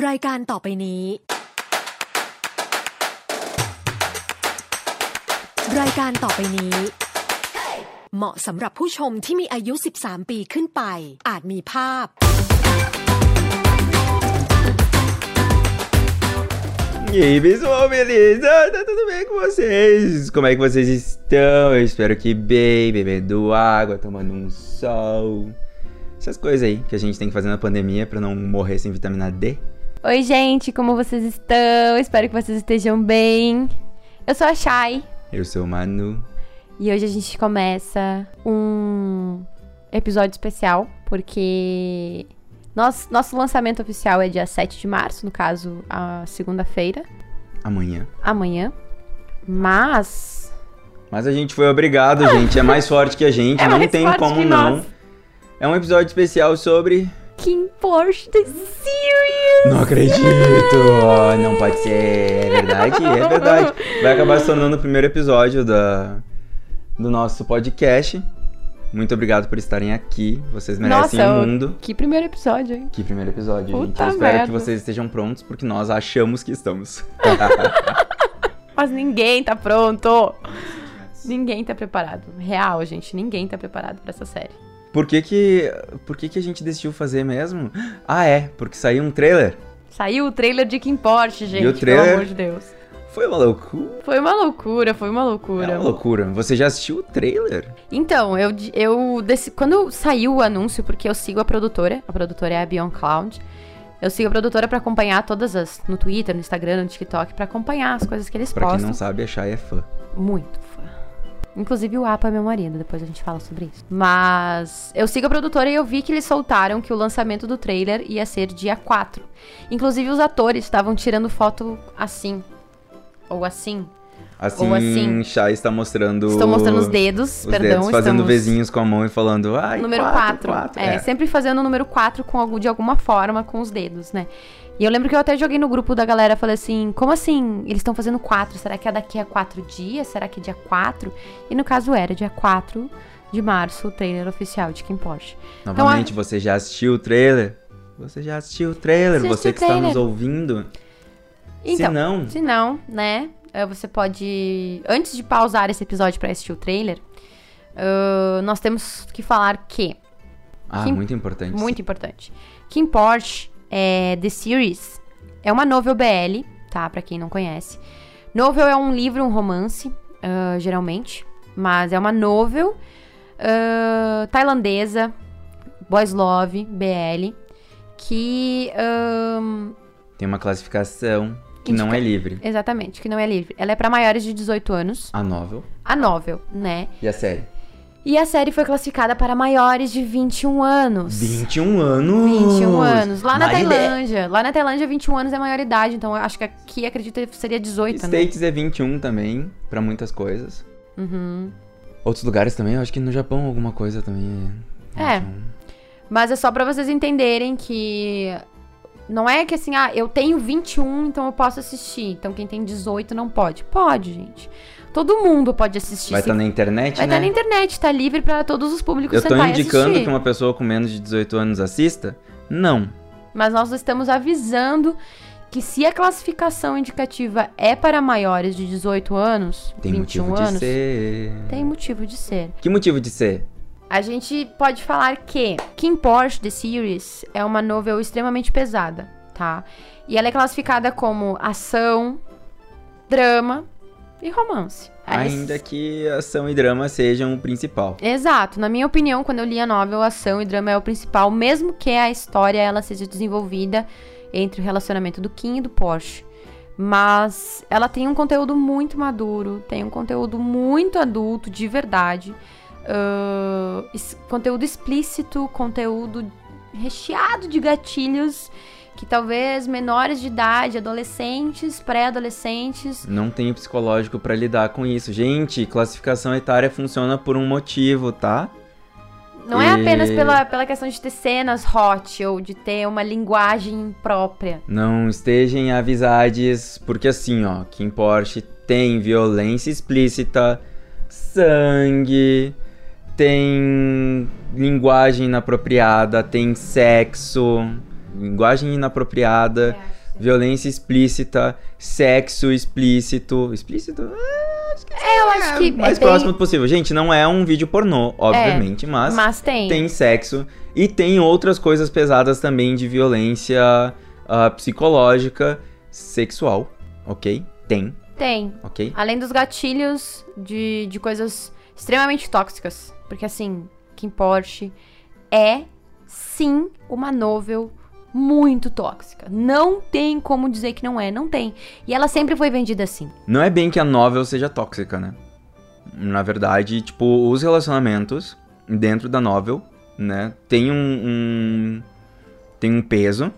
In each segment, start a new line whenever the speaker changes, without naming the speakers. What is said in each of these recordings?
รายการต่อไปนี้ รายการต่อไปนี้ เหมาะสำหรับผู้ชมที่มีอายุ 13 ปีขึ้นไป อาจมีภาพ
E aí, pessoal, beleza? Tá tudo bem com vocês? Como é que vocês estão? Eu espero que bem, bebendo água, tomando um sol. Essas coisas aí que a gente tem que fazer na pandemia para não morrer sem vitamina D.
Oi, gente, como vocês estão? Espero que vocês estejam bem. Eu sou a Shai
Eu sou o Manu.
e hoje a gente começa um episódio especial porque nós, nosso lançamento oficial é dia 7 de março, no caso, a segunda-feira,
Amanhã.
amanhã. Mas
Mas a gente foi obrigado, gente. É mais forte que a gente.
É
não
mais
tem
forte
como
que
não.
nós.
É um episódio especial sobre.
Kim Porsche The Series!
Não acredito! Não pode ser. É verdade? É verdade. Vai acabar se tornando o primeiro episódio da, do nosso podcast. Muito obrigado por estarem aqui. Vocês merecem
Nossa,
o mundo.
Que primeiro episódio, hein?
Que primeiro episódio, gente.
Puta
Eu espero
merda.
que vocês estejam prontos, porque nós achamos que estamos.
Mas ninguém tá pronto! Ninguém tá preparado. Real, gente, ninguém tá preparado pra essa série.
Por que que, por que que a gente decidiu fazer mesmo? Ah, é, porque saiu um trailer.
Saiu o trailer de Kim Porsche, gente,
o trailer?
pelo amor de Deus.
Foi uma loucura.
Foi uma loucura, foi uma
É
loucura.
uma loucura. Você já assistiu o trailer?
Então, eu, eu desse- quando saiu o anúncio, porque eu sigo a produtora, a produtora é a Beyond Cloud. Eu sigo a produtora pra acompanhar todas as no Twitter, no Instagram, no TikTok, pra acompanhar as coisas que eles
Pra quem
postam.
não sabe, a Shai é fã.
Muito. Inclusive o Apa é meu marido, depois a gente fala sobre isso. Mas eu sigo a produtora e eu vi que eles soltaram que o lançamento do trailer ia ser dia 4. Inclusive os atores estavam tirando foto assim. Ou assim.
Assim,
Ou assim.
Shai está mostrando.
Estou mostrando os dedos,
os
perdão.
dedos, fazendo vizinhos com a mão e falando. Ai,
Número
quatro,
4.
quatro.
É,
É.
sempre fazendo o número 4 com algum, de alguma forma com os dedos, né? E eu lembro que eu até joguei no grupo da galera, falei assim, como assim? Eles estão fazendo 4, será que é daqui a 4 dias? Será que é dia 4? E no caso era dia 4 de março, o trailer oficial de Kim Porsche.
Novamente, você já assistiu o trailer? Você já assistiu o trailer?
Você
Você
assistiu
que
o
está nos
trailer.
ouvindo?
Então,
Se não,
Se não, né? Eh, Você pode. Antes de pausar esse episódio pra assistir o trailer, ah, nós temos que falar que
ah, muito importante.
Muito importante. Kim Porsche, é, The Series, é uma novel BL, tá? Pra quem não conhece. Novel é um livro, um romance, ah, geralmente. Mas é uma novel ah, tailandesa, boys love, BL, que... ahn,
Tem uma classificação que não é livre.
exatamente, que não é livre. Ela é pra maiores de 18 anos.
A novel
A novel, né?
e a série.
E a série foi classificada para maiores de 21 anos.
21 anos!
21 anos. Lá na
Mas é-
Tailândia. Lá na Tailândia, 21 anos é maioridade. Então, eu acho que aqui, acredito que seria 18, né?
States é 21 também, pra muitas coisas.
Uhum.
Outros lugares também, eu acho que no Japão alguma coisa também é.
É.
21.
Mas é só pra vocês entenderem que... Não é que assim, ah, eu tenho 21, então eu posso assistir. Então, quem tem 18 não pode. Pode, gente. Todo mundo pode assistir.
Vai estar na internet,
Vai
né?
estar na internet, tá livre pra todos os públicos
Eu tô indicando
assistir.
que uma pessoa com menos de 18 anos assista? Não.
Mas nós estamos avisando que se a classificação indicativa é para maiores de 18 anos,
Tem
21
motivo
anos,
de ser.
tem motivo de ser.
Que motivo de ser?
A gente pode falar que Kim Porsche The Series é uma novel extremamente pesada, tá? E ela é classificada como ação, drama e romance.
Ainda
Esses-
que ação e drama sejam o principal.
Exato. Na minha opinião, quando eu li a novel, ação e drama é o principal, mesmo que a história ela seja desenvolvida entre o relacionamento do Kim e do Porsche. Mas ela tem um conteúdo muito maduro, tem um conteúdo muito adulto, de verdade. Conteúdo explícito, conteúdo recheado de gatilhos que talvez menores de idade, adolescentes, pré-adolescentes,
Não tem psicológico pra lidar com isso. Gente, classificação etária funciona por um motivo, tá?
Não é
E-
apenas pela, pela questão de ter cenas hot ou de ter uma linguagem própria.
Não estejam avisades, porque assim, ó, Kim Porsche tem violência explícita, sangue, tem linguagem inapropriada, tem sexo, linguagem inapropriada, violência explícita, sexo explícito. Explícito? Ah, acho que
É, eu acho que
é mais
é bem-
próximo possível. Gente, não é um vídeo pornô, obviamente, mas,
Mas tem.
tem sexo e tem outras coisas pesadas também de violência ah, psicológica, sexual, ok? Tem,
Tem.
ok?
Além dos gatilhos de, de coisas extremamente tóxicas. Porque assim, Kim Porsche é sim uma novel muito tóxica. Não tem como dizer que não é, não tem. E ela sempre foi vendida assim.
Não é bem que a novel seja tóxica, né? Na verdade, tipo, os relacionamentos dentro da novel, né, tem um, um- tem um peso.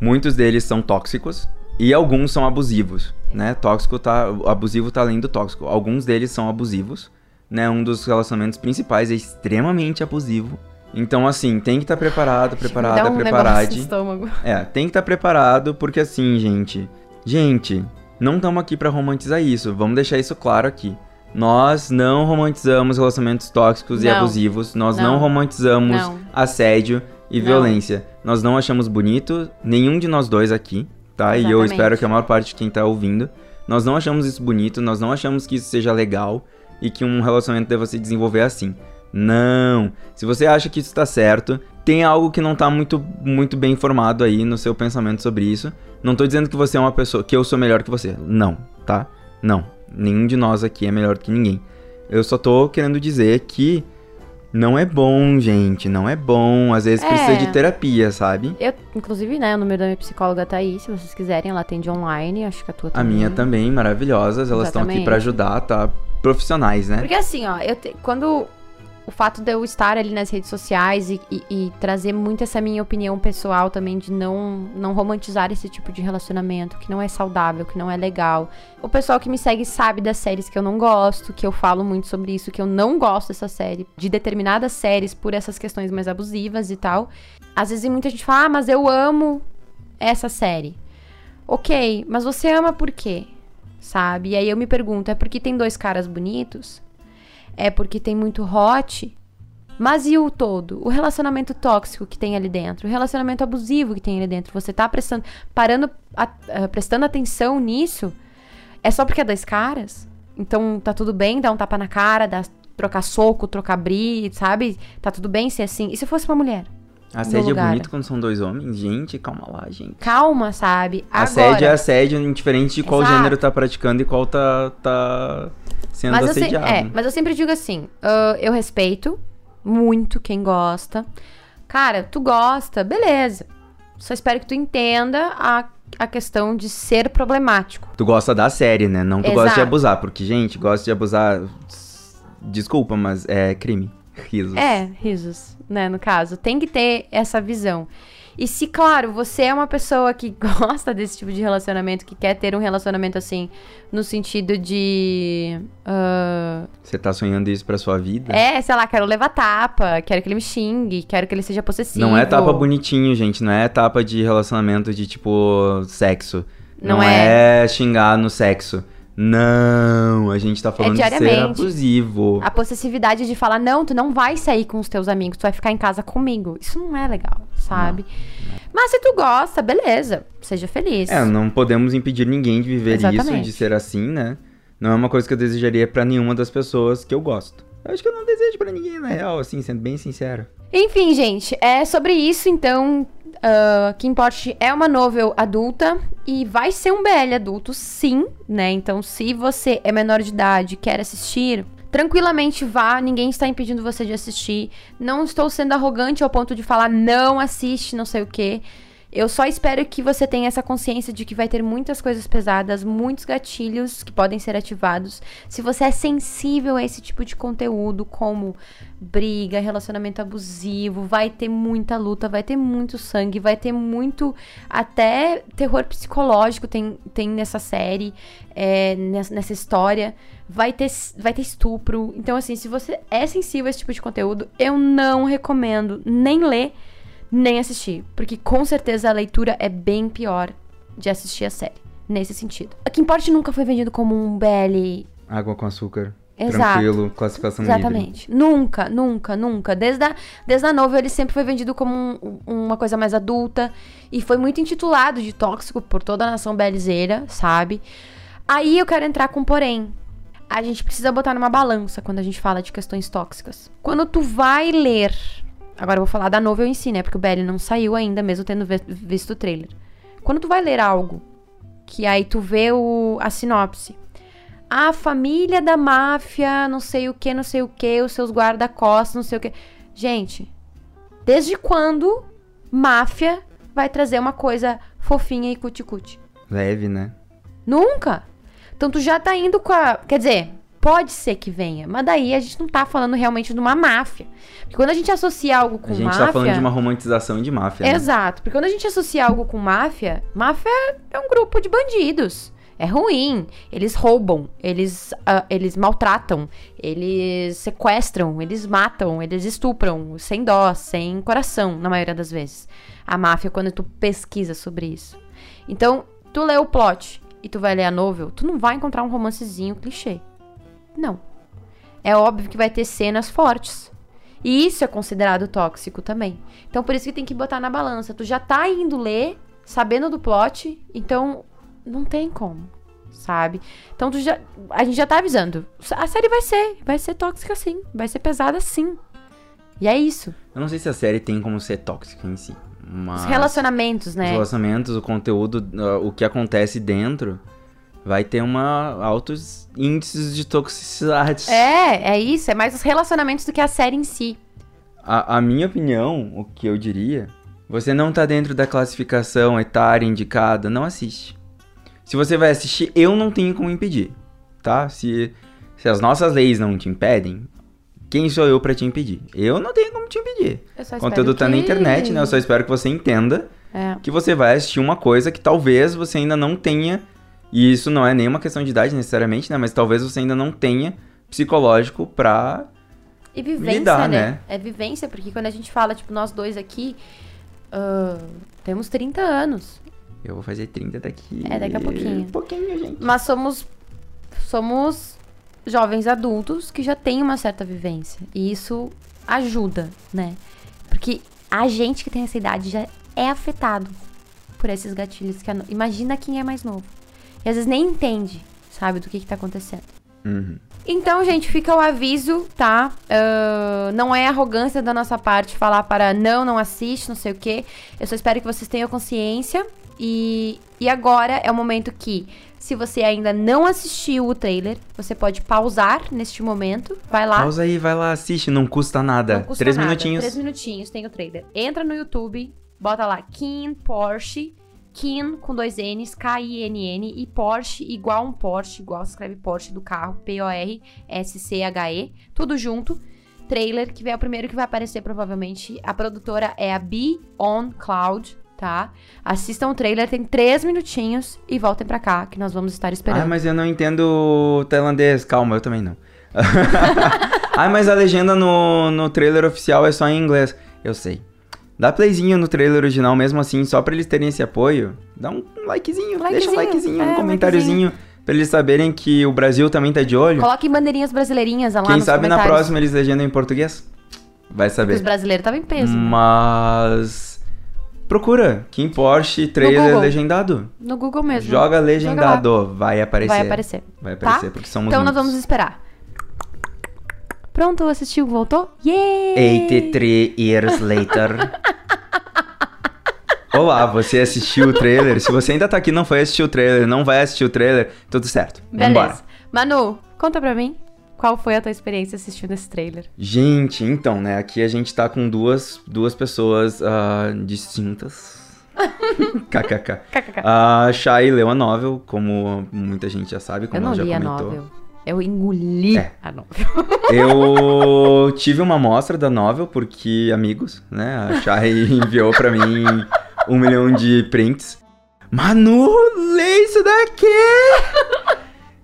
Muitos deles são tóxicos e alguns são abusivos, né? Tóxico tá, abusivo tá além do tóxico. Alguns deles são abusivos, né? Um dos relacionamentos principais é extremamente abusivo. Então, assim, tem que estar preparado, preparada,
Dá um
preparade.
estômago.
É, tem que estar preparado, porque assim, gente. Gente, não estamos aqui pra romantizar isso. Vamos deixar isso claro aqui. Nós não romantizamos relacionamentos tóxicos e
Não.
abusivos. Nós não,
Não.
romantizamos
Não.
assédio e violência. Nós não achamos bonito, nenhum de nós dois aqui, tá? E eu
Exatamente.
espero que a maior parte de quem tá ouvindo. Nós não achamos isso bonito, nós não achamos que isso seja legal e que um relacionamento deva se desenvolver assim. Não. Se você acha que isso tá certo, tem algo que não tá muito, muito bem informado aí no seu pensamento sobre isso. Não tô dizendo que você é uma pessoa, que eu sou melhor que você. Não, tá? Não. Nenhum de nós aqui é melhor que ninguém. Eu só tô querendo dizer que não é bom, gente. Não é bom. Às vezes
É.
precisa de terapia, sabe?
Eu, inclusive, né, o número da minha psicóloga tá aí, se vocês quiserem, ela atende online, acho que a tua
A
também.
minha também, maravilhosas. Elas estão aqui pra ajudar, tá? Profissionais, né?
Porque assim, ó, eu te- quando o fato de eu estar ali nas redes sociais e, e- e trazer muito essa minha opinião pessoal também de não, não romantizar esse tipo de relacionamento, que não é saudável, que não é legal. O pessoal que me segue sabe das séries que eu não gosto, que eu falo muito sobre isso, que eu não gosto dessa série, de determinadas séries por essas questões mais abusivas e tal. Às vezes muita gente fala, ah, mas eu amo essa série. Ok, mas você ama por quê? Sabe? E aí eu me pergunto, é porque tem dois caras bonitos? É porque tem muito hot? Mas e o todo? O relacionamento tóxico que tem ali dentro? O relacionamento abusivo que tem ali dentro? Você tá prestando, parando, a- ah, prestando atenção nisso? É só porque é dois caras? Então tá tudo bem dar um tapa na cara, dar, trocar soco, trocar brilho, sabe? Tá tudo bem ser assim? E se fosse uma mulher?
Assédio é bonito quando são dois homens? Gente, calma lá, gente.
Calma, sabe?
Assédio
Agora,
é assédio, indiferente de qual
Exato.
gênero tá praticando e qual tá, tá sendo
Mas eu, se-
assediado.
é, mas eu sempre digo assim: ah, eu respeito muito quem gosta. Cara, tu gosta, beleza. Só espero que tu entenda a, a questão de ser problemático.
Tu gosta da série, né? Não tu gosta de
Exato.
abusar, porque, gente, gosta de abusar. Desculpa, mas é crime. Risos.
É, risos, né? No caso, tem que ter essa visão. E se, claro, você é uma pessoa que gosta desse tipo de relacionamento, que quer ter um relacionamento assim, no sentido de. ah,
Você tá sonhando isso pra sua vida?
é, sei lá, quero levar tapa, quero que ele me xingue, quero que ele seja possessivo.
Não é tapa bonitinho, gente. Não é tapa de relacionamento de tipo sexo.
Não
Não,
é.
é. xingar no sexo. Não, a gente tá falando de ser abusivo.
A possessividade de falar, não, tu não vai sair com os teus amigos, tu vai ficar em casa comigo. Isso não é legal, sabe? Mas se tu gosta, beleza, seja feliz.
É, não podemos impedir ninguém de viver isso,
Exatamente.
de ser assim, né? Não é uma coisa que eu desejaria pra nenhuma das pessoas que eu gosto. Eu acho que eu não desejo pra ninguém, na real, assim, sendo bem sincero.
Enfim, gente, é sobre isso, então. Uh, Kim Porsche é uma novel adulta e vai ser um BL adulto, sim, né? Então, se você é menor de idade e quer assistir, tranquilamente vá, ninguém está impedindo você de assistir. Não estou sendo arrogante ao ponto de falar não assiste, não sei o quê. Eu só espero que você tenha essa consciência de que vai ter muitas coisas pesadas, muitos gatilhos que podem ser ativados. Se você é sensível a esse tipo de conteúdo, como briga, relacionamento abusivo, vai ter muita luta, vai ter muito sangue, vai ter muito até terror psicológico tem, tem nessa série, é, nessa, nessa história. Vai ter, vai ter estupro. Então, assim, se você é sensível a esse tipo de conteúdo, eu não recomendo nem ler nem assistir. Porque com certeza a leitura é bem pior de assistir a série. Nesse sentido. A Kim Porsche nunca foi vendido como um BL.
Água com açúcar.
Exato.
tranquilo, classificação livre.
Exatamente. Nunca, nunca, nunca. Desde a, desde a novel ele sempre foi vendido como um- uma coisa mais adulta. E foi muito intitulado de tóxico por toda a nação belizeira, sabe? Aí eu quero entrar com porém. A gente precisa botar numa balança quando a gente fala de questões tóxicas. Quando tu vai ler. Agora eu vou falar da novel em si, né? Porque o Belly não saiu ainda, mesmo tendo visto o trailer. Quando tu vai ler algo, que aí tu vê o, a sinopse. A família da máfia, não sei o que, não sei o que, os seus guarda-costas, não sei o que. Gente, desde quando máfia vai trazer uma coisa fofinha e cuticute?
Leve, né?
Nunca! Então tu já tá indo com a. Quer dizer, pode ser que venha, mas daí a gente não tá falando realmente de uma máfia. Porque quando a gente associa algo com
A gente
máfia.
tá falando de uma romantização de máfia, né?
Exato, porque quando a gente associa algo com máfia, máfia é um grupo de bandidos. É ruim. Eles roubam, eles, ah, eles maltratam, eles sequestram, eles matam, eles estupram, sem dó, sem coração, na maioria das vezes. A máfia, quando tu pesquisa sobre isso. Então, tu lê o plot e tu vai ler a novel, tu não vai encontrar um romancezinho clichê. Não. É óbvio que vai ter cenas fortes. E isso é considerado tóxico também. Então por isso que tem que botar na balança. Tu já tá indo ler, sabendo do plot, então não tem como, sabe? Então tu já a gente já tá avisando. A série vai ser, vai ser tóxica sim, vai ser pesada sim. E é isso.
Eu não sei se a série tem como ser tóxica em si. Mas
Os relacionamentos,
os
né?
relacionamentos, o conteúdo, ah, o que acontece dentro, vai ter uma altos índices de toxicidade.
É, é isso, é mais os relacionamentos do que a série em si.
A, a minha opinião, o que eu diria, você não tá dentro da classificação etária indicada, não assiste. Se você vai assistir, eu não tenho como impedir, tá? Se, se as nossas leis não te impedem, quem sou eu pra te impedir? Eu não tenho como te impedir. O conteúdo tá na
que-
internet, né? Eu só espero que você entenda
É.
que você vai assistir uma coisa que talvez você ainda não tenha, e isso não é nenhuma questão de idade necessariamente, né? Mas talvez você ainda não tenha psicológico pra.
E vivência,
lidar,
né?
né?
É vivência, porque quando a gente fala, tipo, nós dois aqui, ah, temos 30 anos.
Eu vou fazer 30 daqui.
É, daqui a pouquinho.
Um pouquinho, gente.
Mas somos somos jovens adultos que já têm uma certa vivência. E isso ajuda, né? Porque a gente que tem essa idade já é afetado por esses gatilhos. Que a Imagina quem é mais novo. E às vezes nem entende, sabe, do que, que tá acontecendo.
Uhum.
Então, gente, fica o aviso, tá? Ah, não é arrogância da nossa parte falar para não, não assiste, não sei o quê. Eu só espero que vocês tenham consciência. E, e agora é o momento que, se você ainda não assistiu o trailer, você pode pausar neste momento. Vai lá.
Pausa aí, vai lá, assiste, não custa nada.
Não custa
Três
nada.
minutinhos.
Três minutinhos, tem o trailer. Entra no YouTube, bota lá Kim Porsche. Kim com dois N's, K-I-N-N. E Porsche igual um Porsche, igual se escreve Porsche do carro, P-O-R-S-C-H-E. Tudo junto. Trailer, que é o primeiro que vai aparecer provavelmente. A produtora é a Be On Cloud, tá? Assistam o trailer, tem três minutinhos e voltem pra cá, que nós vamos estar esperando.
Ah, mas eu não entendo tailandês. Calma, eu também não. ah, mas a legenda no, no trailer oficial é só em inglês. Eu sei. Dá playzinho no trailer original mesmo assim, só pra eles terem esse apoio. Dá um likezinho, deixa um
Likezinho,
likezinho,
é,
um comentáriozinho. Pra eles saberem que o Brasil também tá de olho.
Coloquem bandeirinhas brasileirinhas lá
Quem sabe na próxima eles legendam em português. Vai
Porque os
saber.
brasileiros estavam em peso.
Mas. Procura. Kim Porsche trailer legendado.
No Google mesmo.
Joga legendado. vai aparecer.
Vai aparecer.
Vai aparecer,
Tá?
porque somos
Então nós
muitos.
vamos esperar. Pronto, assistiu, voltou? Yay!
83 years later. Olá, você assistiu o trailer? Se você ainda tá aqui e não foi assistir o trailer, não vai assistir o trailer, tudo certo.
Beleza.
Vambora.
Manu, conta pra mim qual foi a tua experiência assistindo esse trailer.
Gente, então, né? Aqui a gente tá com duas, duas pessoas ah, distintas. KKK.
KKK.
A Shai leu a novel, como muita gente já sabe,
Eu
como
não
ela já
li a
comentou.
novel. Eu engoli
É.
a novel.
Eu tive uma amostra da novel, porque amigos, né? A Shai enviou pra mim um milhão de prints. Manu, lê isso daqui!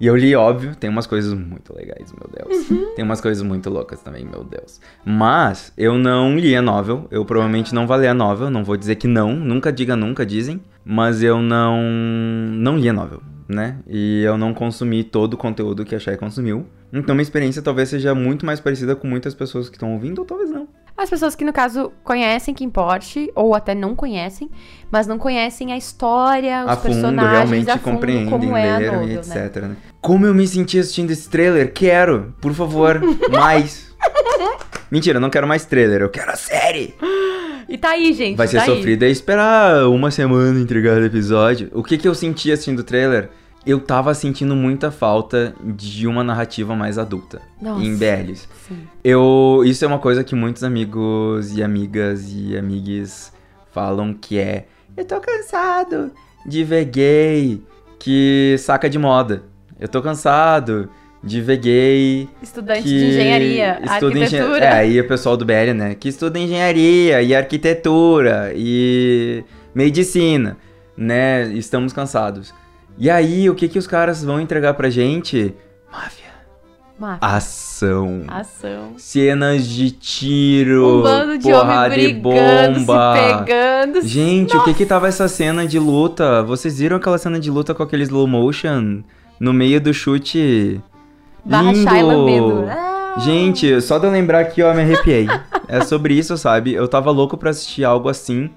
E eu li, óbvio, tem umas coisas muito legais, meu Deus. Tem umas coisas muito loucas também, meu Deus. Mas eu não li a novel, eu provavelmente não vou ler a novel, não vou dizer que não, nunca diga nunca, dizem. Mas eu não, não li a novel, né? E eu não consumi todo o conteúdo que a Shai consumiu. Então minha experiência talvez seja muito mais parecida com muitas pessoas que estão ouvindo, ou talvez não.
As pessoas que, no caso, conhecem Kim Porsche, ou até não conhecem, mas não conhecem a história, os
a fundo,
personagens,
realmente
a fundo,
compreendem,
como é
leram
novel,
e
né?
etc. Né? Como eu me senti assistindo esse trailer? Quero, por favor, mais. Mentira, eu não quero mais trailer, eu quero a série.
E tá aí, gente.
Vai ser
tá aí.
sofrido é esperar uma semana entregar o episódio. O que que eu senti assistindo o trailer? Eu tava sentindo muita falta de uma narrativa mais adulta
Nossa.
em BLs.
Sim.
Eu, isso é uma coisa que muitos amigos e amigas e amigues falam que é eu tô cansado de ver gay que saca de moda. Eu tô cansado de ver gay
Estudante de engenharia,
estuda engen-
arquitetura.
É, aí o pessoal do BL, né? Que estuda engenharia e arquitetura e medicina, né? Estamos cansados. E aí, o que que os caras vão entregar pra gente? Máfia.
Máfia.
Ação.
Ação.
Cenas de tiro,
Um bando de
porrada
homem
e
brigando,
bomba.
se pegando.
Gente, o que que tava essa cena de luta? Vocês viram aquela cena de luta com aquele slow motion no meio do chute?
Barra
Lindo!
Ah.
Gente, só de eu lembrar aqui, ó, me arrepiei. é sobre isso, sabe? Eu tava louco pra assistir algo assim.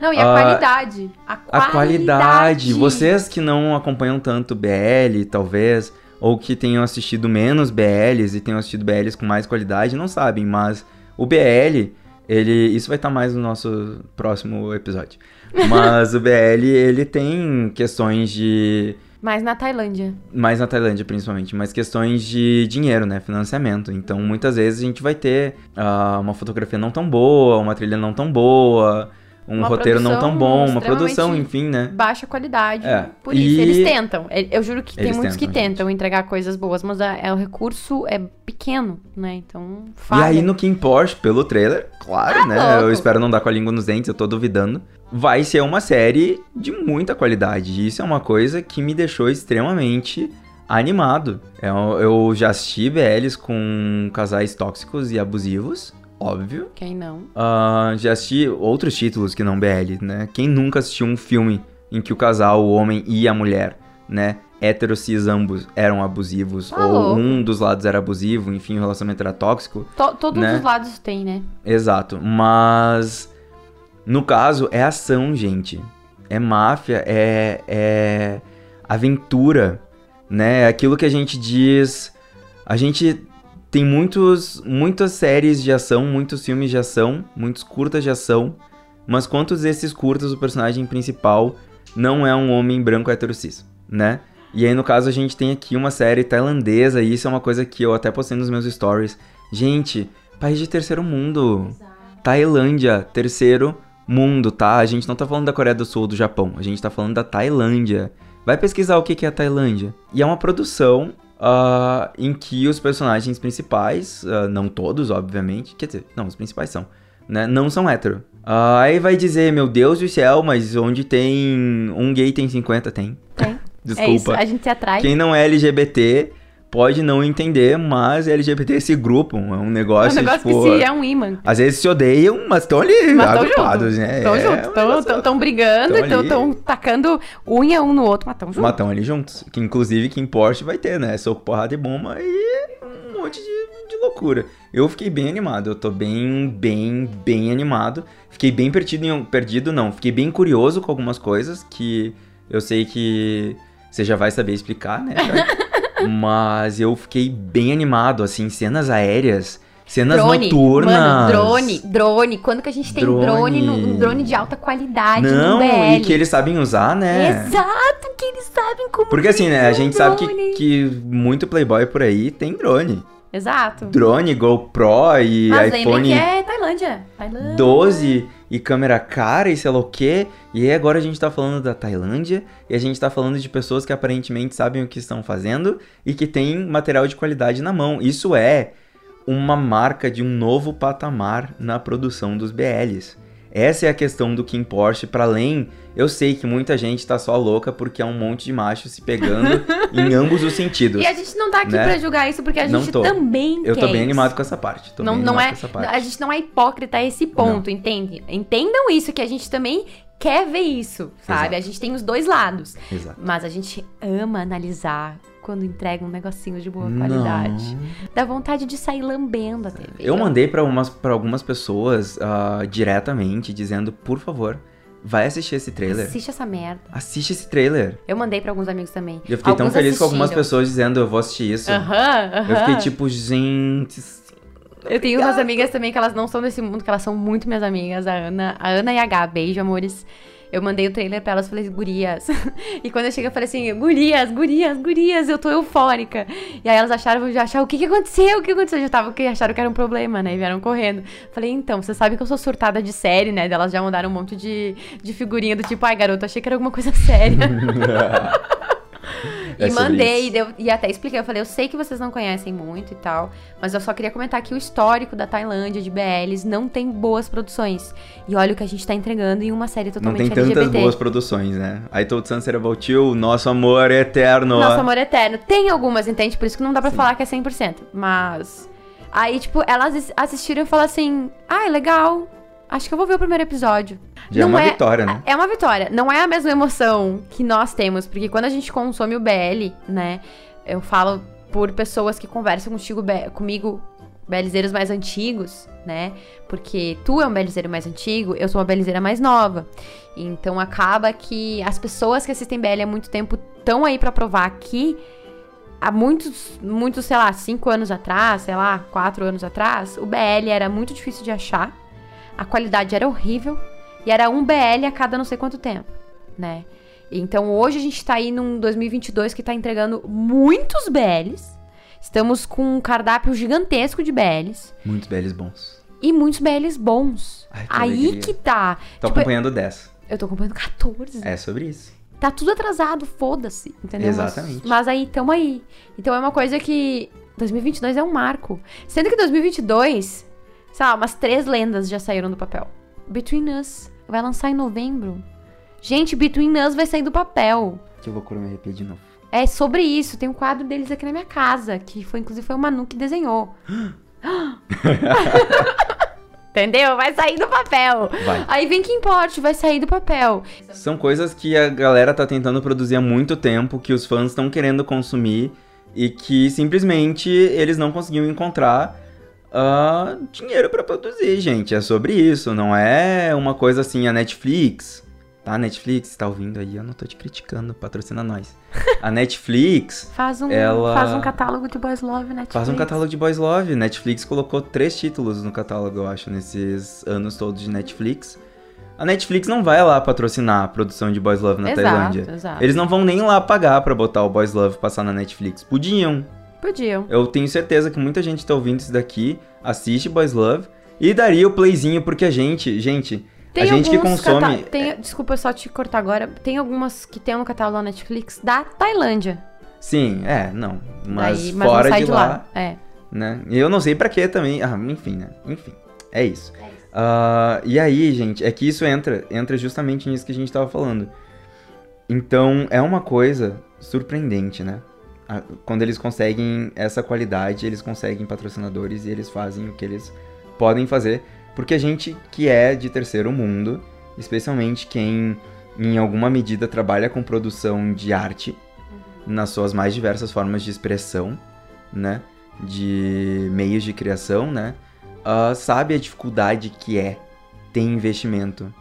Não, e a
Ah,
qualidade. A
A
qualidade.
qualidade. Vocês que não acompanham tanto BL, talvez, ou que tenham assistido menos BLs e tenham assistido BLs com mais qualidade, não sabem, mas o BL, ele. Isso vai estar mais no nosso próximo episódio. Mas o BL, ele tem questões de.
Mas na Tailândia.
Mais na Tailândia, principalmente, mas questões de dinheiro, né? Financiamento. Então, muitas vezes a gente vai ter ah, uma fotografia não tão boa, uma trilha não tão boa, um
Uma
roteiro não tão bom, uma produção, enfim, né?
Baixa qualidade.
É.
Por isso,
E-
eles tentam. E- Eu juro que tem
Eles
muitos que
tentam,
tentam entregar coisas boas, mas é, é- o recurso é pequeno, né? Então,
E
falha.
aí no Kim Porsche, pelo trailer, claro, né?
louco.
Eu espero não dar com a língua nos dentes, eu tô duvidando. Vai ser uma série de muita qualidade. E isso é uma coisa que me deixou extremamente animado. Eu, eu já assisti BLs com casais tóxicos e abusivos, óbvio.
Quem não?
Ah, já assisti outros títulos que não BL, né? Quem nunca assistiu um filme em que o casal, o homem e a mulher, né? Hétero, cis, ambos eram abusivos,
Tá
ou
louco.
um dos lados era abusivo, enfim, o relacionamento era tóxico.
To- todos
Né?
os lados tem, né?
Exato, mas no caso é ação, gente. É máfia, é, é aventura, né? É aquilo que a gente diz. A gente tem muitos, muitas séries de ação, muitos filmes de ação, muitos curtas de ação, mas quantos desses curtas o personagem principal não é um homem branco hétero cis, né? E aí, no caso, a gente tem aqui uma série tailandesa, e isso é uma coisa que eu até postei nos meus stories. Gente, país de terceiro mundo. Tailândia, terceiro mundo, tá? A gente não tá falando da Coreia do Sul ou do Japão, a gente tá falando da Tailândia. Vai pesquisar o que é a Tailândia. E é uma produção ah, em que os personagens principais, ah, não todos, obviamente, quer dizer, não, os principais são, né? Não são hétero. Ah, aí vai dizer, meu Deus do céu, mas onde tem um gay tem 50? Tem.
Tem.
Desculpa.
É isso, a gente se atrai.
Quem não é LGBT pode não entender, mas LGBT esse grupo é um
É um
negócio,
negócio
tipo...
que se é um imã.
Às vezes se odeiam, mas estão ali
Mas
agrupados,
junto.
né?
Tão
É
junto.
um
Tão,
negócio-
tão, tão brigando,
tão
tão,
ali.
tão tacando unha um no outro, mas tão junto.
Mas estão ali juntos. Que inclusive que em Porsche vai ter, né? Soco, porrada e bomba e um monte de, de loucura. Eu fiquei bem animado. Eu tô bem, bem, bem animado. Fiquei bem perdido, em, perdido não. Fiquei bem curioso com algumas coisas que eu sei que você já vai saber explicar, né? Mas eu fiquei bem animado, assim, cenas aéreas, cenas noturnas.
Mano, drone, drone. Quando que a gente tem drone,
Drone.
no, um drone de alta qualidade
Não, e que eles sabem usar, né?
Exato, que eles sabem como
Porque assim, né, a gente sabe que,
drone.
que muito Playboy por aí tem drone.
Exato.
Drone, GoPro e
Mas
iPhone
que é Tailândia. Tailândia.
12 e câmera cara e sei lá o quê. E agora a gente tá falando da Tailândia e a gente tá falando de pessoas que aparentemente sabem o que estão fazendo e que têm material de qualidade na mão. Isso é uma marca de um novo patamar na produção dos BLs. Essa é a questão do Kim Porsche, para além, eu sei que muita gente tá só louca porque é um monte de macho se pegando em ambos os sentidos.
E a gente não tá aqui
né?
pra julgar isso porque a
Não
gente também
Eu
quer
tô bem animado com essa parte.
Não,
bem
não é,
com essa parte.
a gente não é hipócrita a esse ponto, entende? Entendam isso, que a gente também quer ver isso, sabe?
Exato.
A gente tem os dois lados.
Exato.
Mas a gente ama analisar quando entrega um negocinho de boa qualidade.
Não.
Dá vontade de sair lambendo a TV.
Eu mandei pra algumas pessoas ah, diretamente dizendo, por favor, vai assistir esse trailer.
Assiste essa merda.
Assiste esse trailer.
Eu mandei pra alguns amigos também.
Eu fiquei tão
Alguns
feliz com algumas
assistiram.
pessoas dizendo, eu vou assistir isso.
Aham, aham.
Eu fiquei tipo, gente.
Eu tenho umas amigas também que elas não são desse mundo, que elas são muito minhas amigas. A Ana, a Ana e a Gá, beijo, amores. Eu mandei o trailer pra elas e falei, gurias. E quando eu cheguei, eu falei assim, gurias, gurias, gurias, eu tô eufórica. E aí elas acharam, já acharam, o que que aconteceu? O que aconteceu? Já tava, acharam que era um problema, né? E vieram correndo. Falei, então, você sabe que eu sou surtada de série, né? Elas já mandaram um monte de, de figurinha do tipo, ai, garoto, achei que era alguma coisa séria.
É
e mandei, e, deu- e até expliquei. Eu falei, eu sei que vocês não conhecem muito e tal, mas eu só queria comentar que o histórico da Tailândia, de BLs, não tem boas produções. E olha o que a gente tá entregando em uma série
Não
totalmente
tem tantas
LGBT.
boas produções, né? I Told Sunset About You, Nosso Amor Eterno.
Nosso amor eterno. Tem algumas, entende? Por isso que não dá pra falar que é 100%. Mas. Aí, tipo, elas assis- assistiram e falaram assim: ah, é legal. Acho que eu vou ver o primeiro episódio.
Já é uma vitória, né?
É uma vitória. Não é a mesma emoção que nós temos, porque quando a gente consome o BL, né? Eu falo por pessoas que conversam contigo, comigo, BLzeiros mais antigos, né? Porque tu é um BLzeiro mais antigo, eu sou uma BLzeira mais nova. Então acaba que as pessoas que assistem BL há muito tempo estão aí pra provar que há muitos, muitos, sei lá, cinco anos atrás, sei lá, quatro anos atrás, o BL era muito difícil de achar, a qualidade era horrível e era um BL a cada não sei quanto tempo, né? Então hoje a gente tá aí num 2022 que tá entregando muitos BLs. Estamos com um cardápio gigantesco de BLs
Muitos belos bons.
e muitos BLs bons.
Ai, que
aí
alegria.
que tá.
Tô
Tipo,
acompanhando 10.
eu tô acompanhando 14.
É sobre isso.
Tá tudo atrasado, foda-se, entendeu? Mas-
Exatamente.
Mas, aí, tamo aí. Então é uma coisa que 2022 é um marco. Sendo que 2022, sei lá, umas três lendas já saíram do papel. Between Us vai lançar em novembro. Gente, Between Us vai sair do papel.
Que loucura, me arrepiei de novo.
É sobre isso. Tem um quadro deles aqui na minha casa, que foi inclusive foi o Manu que desenhou. Entendeu? Vai sair do papel.
Vai.
Aí vem que importe, vai sair do papel.
São coisas que a galera tá tentando produzir há muito tempo, que os fãs estão querendo consumir e que simplesmente eles não conseguiam encontrar ah, dinheiro pra produzir, gente. É sobre isso, não é uma coisa assim, a Netflix. Tá, Netflix, tá ouvindo aí? Eu não tô te criticando, patrocina nós. A Netflix
Faz um,
Ela-
faz um catálogo de Boys Love, Netflix.
faz um catálogo de Boys Love. Netflix colocou três títulos no catálogo, eu acho, nesses anos todos de Netflix. A Netflix não vai lá patrocinar a produção de Boys Love na
Exato,
Tailândia.
exato.
Eles não vão nem lá pagar pra botar o Boys Love passar na Netflix. Podiam.
Podiam.
Eu tenho certeza que muita gente tá ouvindo isso daqui, assiste Boys Love e daria o playzinho, porque a gente, gente, a gente que consome.
cata- tem- Desculpa só te cortar agora. Tem algumas que tem no catálogo da Netflix da Tailândia.
Sim, é, não. Mas
Daí- mas
fora
não sai
de
de
lá,
lá. É.
né? E eu não sei pra quê também. Ah, enfim, né? Enfim, é isso. Ah, e aí, gente, é que isso entra, entra justamente nisso que a gente tava falando. Então, é uma coisa surpreendente, né? Quando eles conseguem essa qualidade, eles conseguem patrocinadores e eles fazem o que eles podem fazer. Porque a gente que é de terceiro mundo, especialmente quem em alguma medida trabalha com produção de arte, nas suas mais diversas formas de expressão, né? De meios de criação, né? ah, sabe a dificuldade que é ter investimento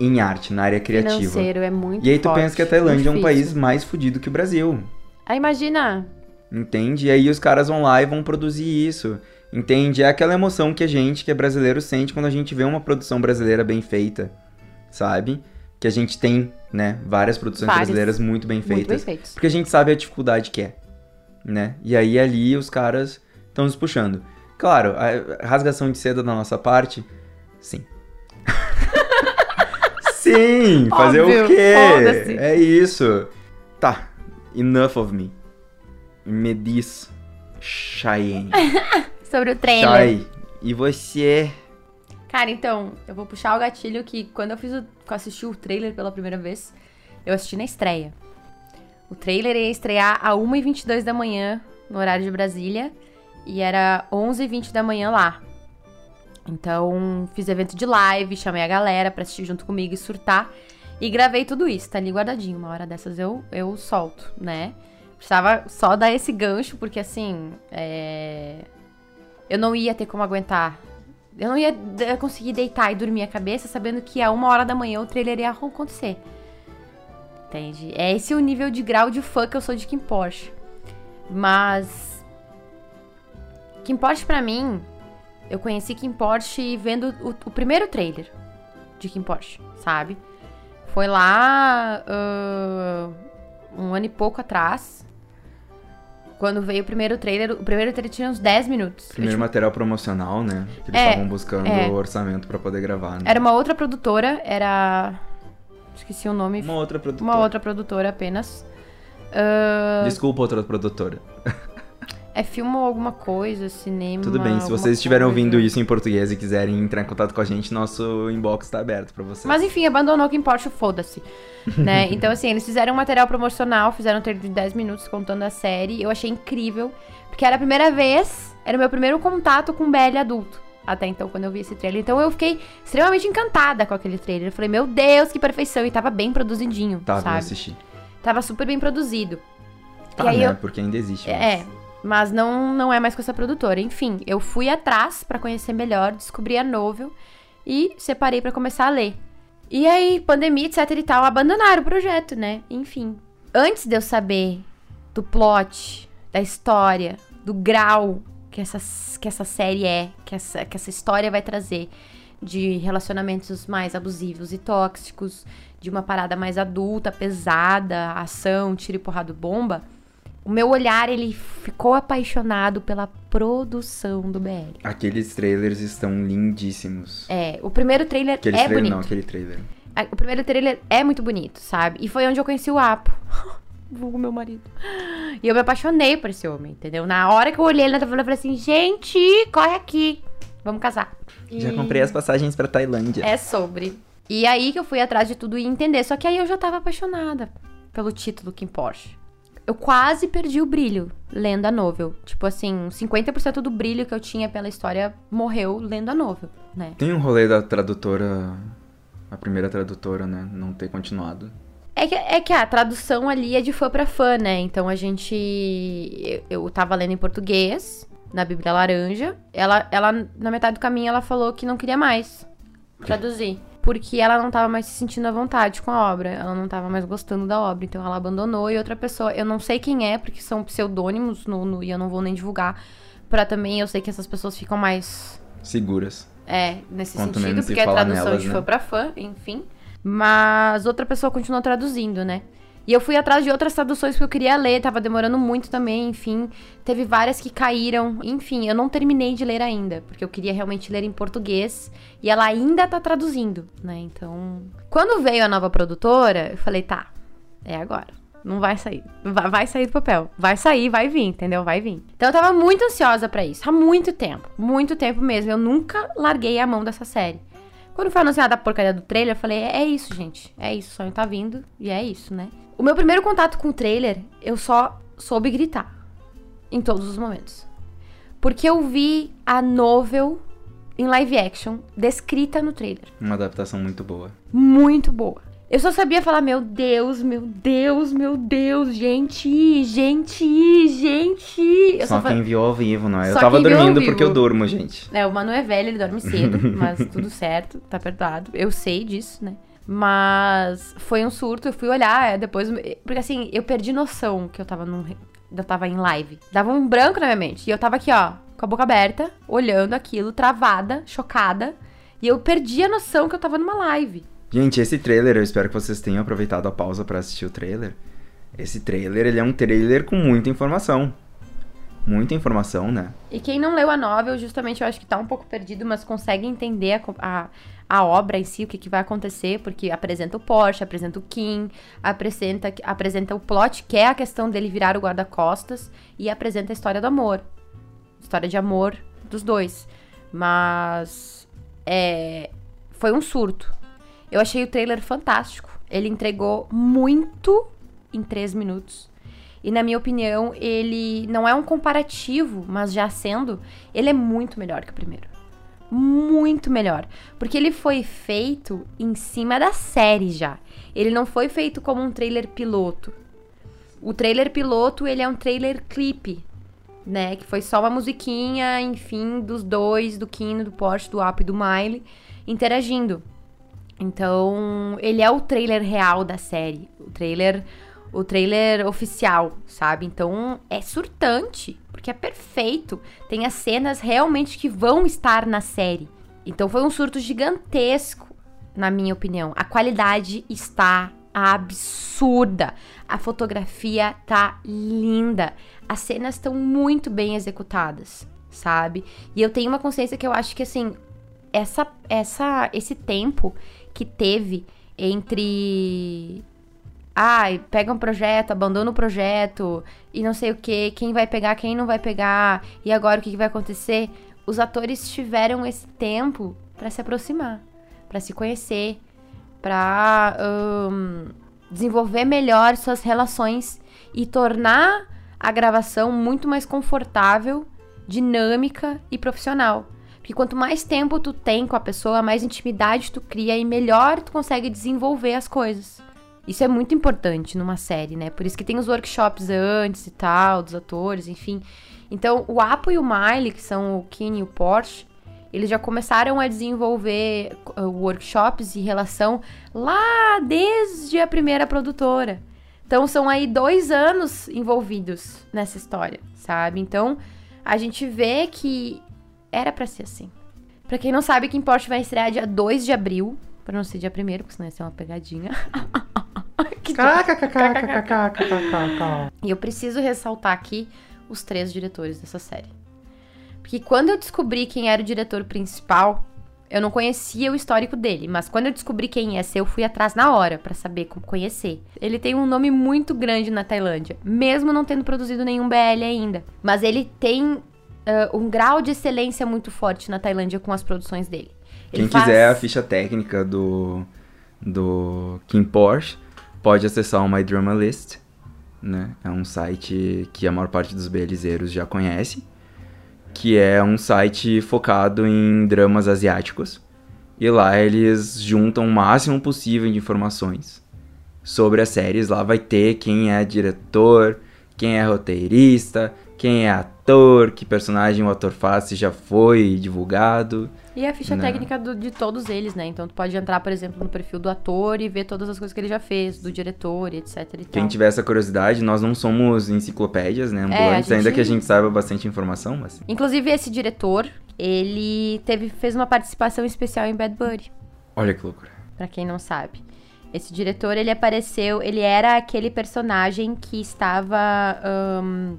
em arte, na área criativa.
Financeiro é muito
E aí tu
forte,
pensa que a Tailândia é um país
difícil.
mais fudido que o Brasil.
Aí imagina.
Entende? E aí os caras vão lá e vão produzir isso. Entende? É aquela emoção que a gente, que é brasileiro, sente quando a gente vê uma produção brasileira bem feita. Sabe? Que a gente tem, né? Várias produções
Várias.
brasileiras muito bem
Muito bem
feitas. Porque a gente sabe a dificuldade que é. Né? E aí ali os caras estão nos puxando. Claro, a rasgação de seda da nossa parte, sim. sim! Fazer
Óbvio,
o quê? É isso. Tá, enough of me. Me diz, Cheyenne.
Sobre o trailer.
Chay, e você?
Cara, então, eu vou puxar o gatilho que quando eu fiz o, eu assisti o trailer pela primeira vez, eu assisti na estreia. O trailer ia estrear a 1h22 da manhã, no horário de Brasília, e era 11h20 da manhã lá. Então, fiz evento de live, chamei a galera pra assistir junto comigo e surtar. E gravei tudo isso, tá ali guardadinho. Uma hora dessas eu, eu solto, né? Precisava só dar esse gancho, porque assim. É... Eu não ia ter como aguentar. Eu não ia conseguir deitar e dormir a cabeça sabendo que a uma hora da manhã o trailer ia acontecer. Entende? É esse o nível de grau de fã que eu sou de Kim Porsche. Mas. Kim Porsche pra mim. Eu conheci Kim Porsche vendo o, o primeiro trailer de Kim Porsche, sabe? Foi lá. Uh, um ano e pouco atrás. Quando veio o primeiro trailer, o primeiro trailer tinha uns 10 minutos.
Primeiro material promocional, né? Que eles
É,
estavam buscando
é.
orçamento pra poder gravar, né?
Era uma outra produtora, era. Esqueci o nome.
Uma outra produtora.
Uma outra produtora apenas. Ah,
Desculpa, outra produtora.
é filme ou alguma coisa, cinema.
Tudo bem, se vocês estiverem
coisa.
ouvindo isso em português e quiserem entrar em contato com a gente, nosso inbox tá aberto pra vocês.
Mas enfim, abandonou que importa, foda-se. né? Então, assim, eles fizeram um material promocional, fizeram um trailer de 10 minutos contando a série. Eu achei incrível, porque era a primeira vez, era o meu primeiro contato com BL adulto. Até então, quando eu vi esse trailer. Então eu fiquei extremamente encantada com aquele trailer. Eu falei, meu Deus, que perfeição. E tava bem produzidinho,
vou
sabe?
assistir.
Tava super bem produzido.
Tá,
e aí
né?
eu,
Porque ainda existe.
É, mas não, não é mais com essa produtora. Enfim, eu fui atrás pra conhecer melhor, descobri a novel e separei pra começar a ler. E aí, pandemia, etc e tal, abandonaram o projeto, né? Enfim. Antes de eu saber do plot, da história, do grau que essa, que essa série é, que essa, que essa história vai trazer de relacionamentos mais abusivos e tóxicos, de uma parada mais adulta, pesada, ação, tiro e porrada bomba, o meu olhar, ele ficou apaixonado pela produção do BL.
Aqueles trailers estão lindíssimos.
É, o primeiro trailer
Aqueles
é
trailer
bonito.
não, aquele trailer.
O primeiro trailer é muito bonito, sabe? E foi onde eu conheci o Apo. Vulgo meu marido. E eu me apaixonei por esse homem, entendeu? Na hora que eu olhei ele na tela, eu falei assim, gente, corre aqui. Vamos casar.
Já
E
comprei as passagens pra Tailândia.
É sobre. E aí que eu fui atrás de tudo e entender. Só que aí eu já tava apaixonada pelo título Kim Porsche. Eu quase perdi o brilho lendo a novel. Tipo assim, 50% do brilho que eu tinha pela história morreu lendo a novel, né?
Tem um rolê da tradutora, a primeira tradutora, né? Não ter continuado.
É que, é que a tradução ali é de fã pra fã, né? Então a gente. Eu, eu tava lendo em português, na Bíblia Laranja. Ela, ela, na metade do caminho, ela falou que não queria mais traduzir. Porque ela não tava mais se sentindo à vontade com a obra. Ela não tava mais gostando da obra. Então ela abandonou e outra pessoa. Eu não sei quem é, porque são pseudônimos no, no- e eu não vou nem divulgar. Pra também eu sei que essas pessoas ficam mais
Seguras.
é, nesse
Quanto
sentido, porque é tradução
nelas,
de
né?
fã pra fã, enfim. Mas outra pessoa continuou traduzindo, né? E eu fui atrás de outras traduções que eu queria ler, tava demorando muito também, enfim. Teve várias que caíram. Enfim, eu não terminei de ler ainda, porque eu queria realmente ler em português. E ela ainda tá traduzindo, né? Então. Quando veio a nova produtora, eu falei, tá, é agora. Não vai sair. Vai, sair do papel. Vai sair, vai vir, entendeu? Vai vir. Então eu tava muito ansiosa pra isso. Há muito tempo. Muito tempo mesmo. Eu nunca larguei a mão dessa série. Quando foi anunciada a porcaria do trailer, eu falei: é, isso, gente. É isso. O sonho tá vindo. E é isso, né? O meu primeiro contato com o trailer, eu só soube gritar. Em todos os momentos. Porque eu vi a novel em live action descrita no trailer
Uma adaptação muito boa.
muito boa. Eu só sabia falar, meu Deus, meu Deus, meu Deus, gente, gente, gente. Eu
Só
só
quem viu ao vivo, não é? Eu tava dormindo porque eu durmo, gente.
É, o Manu é velho, ele dorme cedo, mas tudo certo, tá perdoado. Eu sei disso, né? Mas foi um surto, eu fui olhar, é, depois. Porque assim, eu perdi noção que eu tava num. Eu tava em live. Dava um branco na minha mente. E eu tava aqui, ó, com a boca aberta, olhando aquilo, travada, chocada. E eu perdi a noção que eu tava numa live.
Gente, esse trailer, eu espero que vocês tenham aproveitado a pausa pra assistir o trailer. Esse trailer, ele é um trailer com muita informação. Muita informação, né?
E quem não leu a novel, justamente eu acho que tá um pouco perdido, mas consegue entender a, a, a obra em si, o que, que vai acontecer, porque apresenta o Porsche, apresenta o Kim, apresenta, apresenta o plot, que é a questão dele virar o guarda-costas, e apresenta a história do amor. História de amor dos dois. Mas é, foi um surto. Eu achei o trailer fantástico. Ele entregou muito em três minutos. E na minha opinião, ele não é um comparativo, mas já sendo, ele é muito melhor que o primeiro. muito melhor. Porque ele foi feito em cima da série já. Ele não foi feito como um trailer piloto. O trailer piloto, ele é um trailer clipe, né? Que foi só uma musiquinha, enfim, dos dois, do Kino, do Porsche, do App e do Miley, interagindo. Então, ele é o trailer real da série. O trailer o trailer oficial, sabe? Então é surtante, porque é perfeito. Tem as cenas realmente que vão estar na série. Então foi um surto gigantesco, na minha opinião. A qualidade está absurda. A fotografia tá linda. As cenas estão muito bem executadas, sabe? E eu tenho uma consciência que eu acho que assim, essa essa esse tempo que teve entre ai, pega um projeto, abandona o projeto e não sei o que, quem vai pegar, quem não vai pegar, e agora o que, que vai acontecer? Os atores tiveram esse tempo para se aproximar, para se conhecer, para um, desenvolver melhor suas relações e tornar a gravação muito mais confortável, dinâmica e profissional. Porque quanto mais tempo tu tem com a pessoa, mais intimidade tu cria e melhor tu consegue desenvolver as coisas. Isso é muito importante numa série, né? Por isso que tem os workshops antes e tal, dos atores, enfim. Então, o Apo e o Miley, que são o Kine e o Porsche, eles já começaram a desenvolver uh, workshops em relação lá desde a primeira produtora. Então, são aí dois anos envolvidos nessa história, sabe? Então, a gente vê que era para ser assim. Pra quem não sabe, Kim Porsche vai estrear dia 2 de abril, pra não ser dia 1 porque senão ia ser uma pegadinha. E eu preciso ressaltar aqui os três diretores dessa série. Porque quando eu descobri quem era o diretor principal, eu não conhecia o histórico dele, mas quando eu descobri quem ia ser, eu fui atrás na hora para saber como conhecer. Ele tem um nome muito grande na Tailândia, mesmo não tendo produzido nenhum BL ainda. Mas ele tem uh, um grau de excelência muito forte na Tailândia com as produções dele.
Ele Quem faz... quiser a ficha técnica do, do Kim Porsche, pode acessar o My Drama List, né? É um site que a maior parte dos belizeiros já conhece, que é um site focado em dramas asiáticos. E lá eles juntam o máximo possível de informações sobre as séries. Lá vai ter quem é diretor, quem é roteirista, quem é ator, que personagem o ator faz, se já foi divulgado.
E a ficha né? técnica do, de todos eles, né? Então tu pode entrar, por exemplo, no perfil do ator e ver todas as coisas que ele já fez, do diretor e etc. E
Quem tiver essa curiosidade, nós não somos enciclopédias, né? Ambulantes, é, gente... ainda que a gente saiba bastante informação, mas.
Inclusive, esse diretor, ele teve, fez uma participação especial em Bad Buddy.
Olha que loucura.
Pra quem não sabe. Esse diretor, ele apareceu, ele era aquele personagem que estava. Um,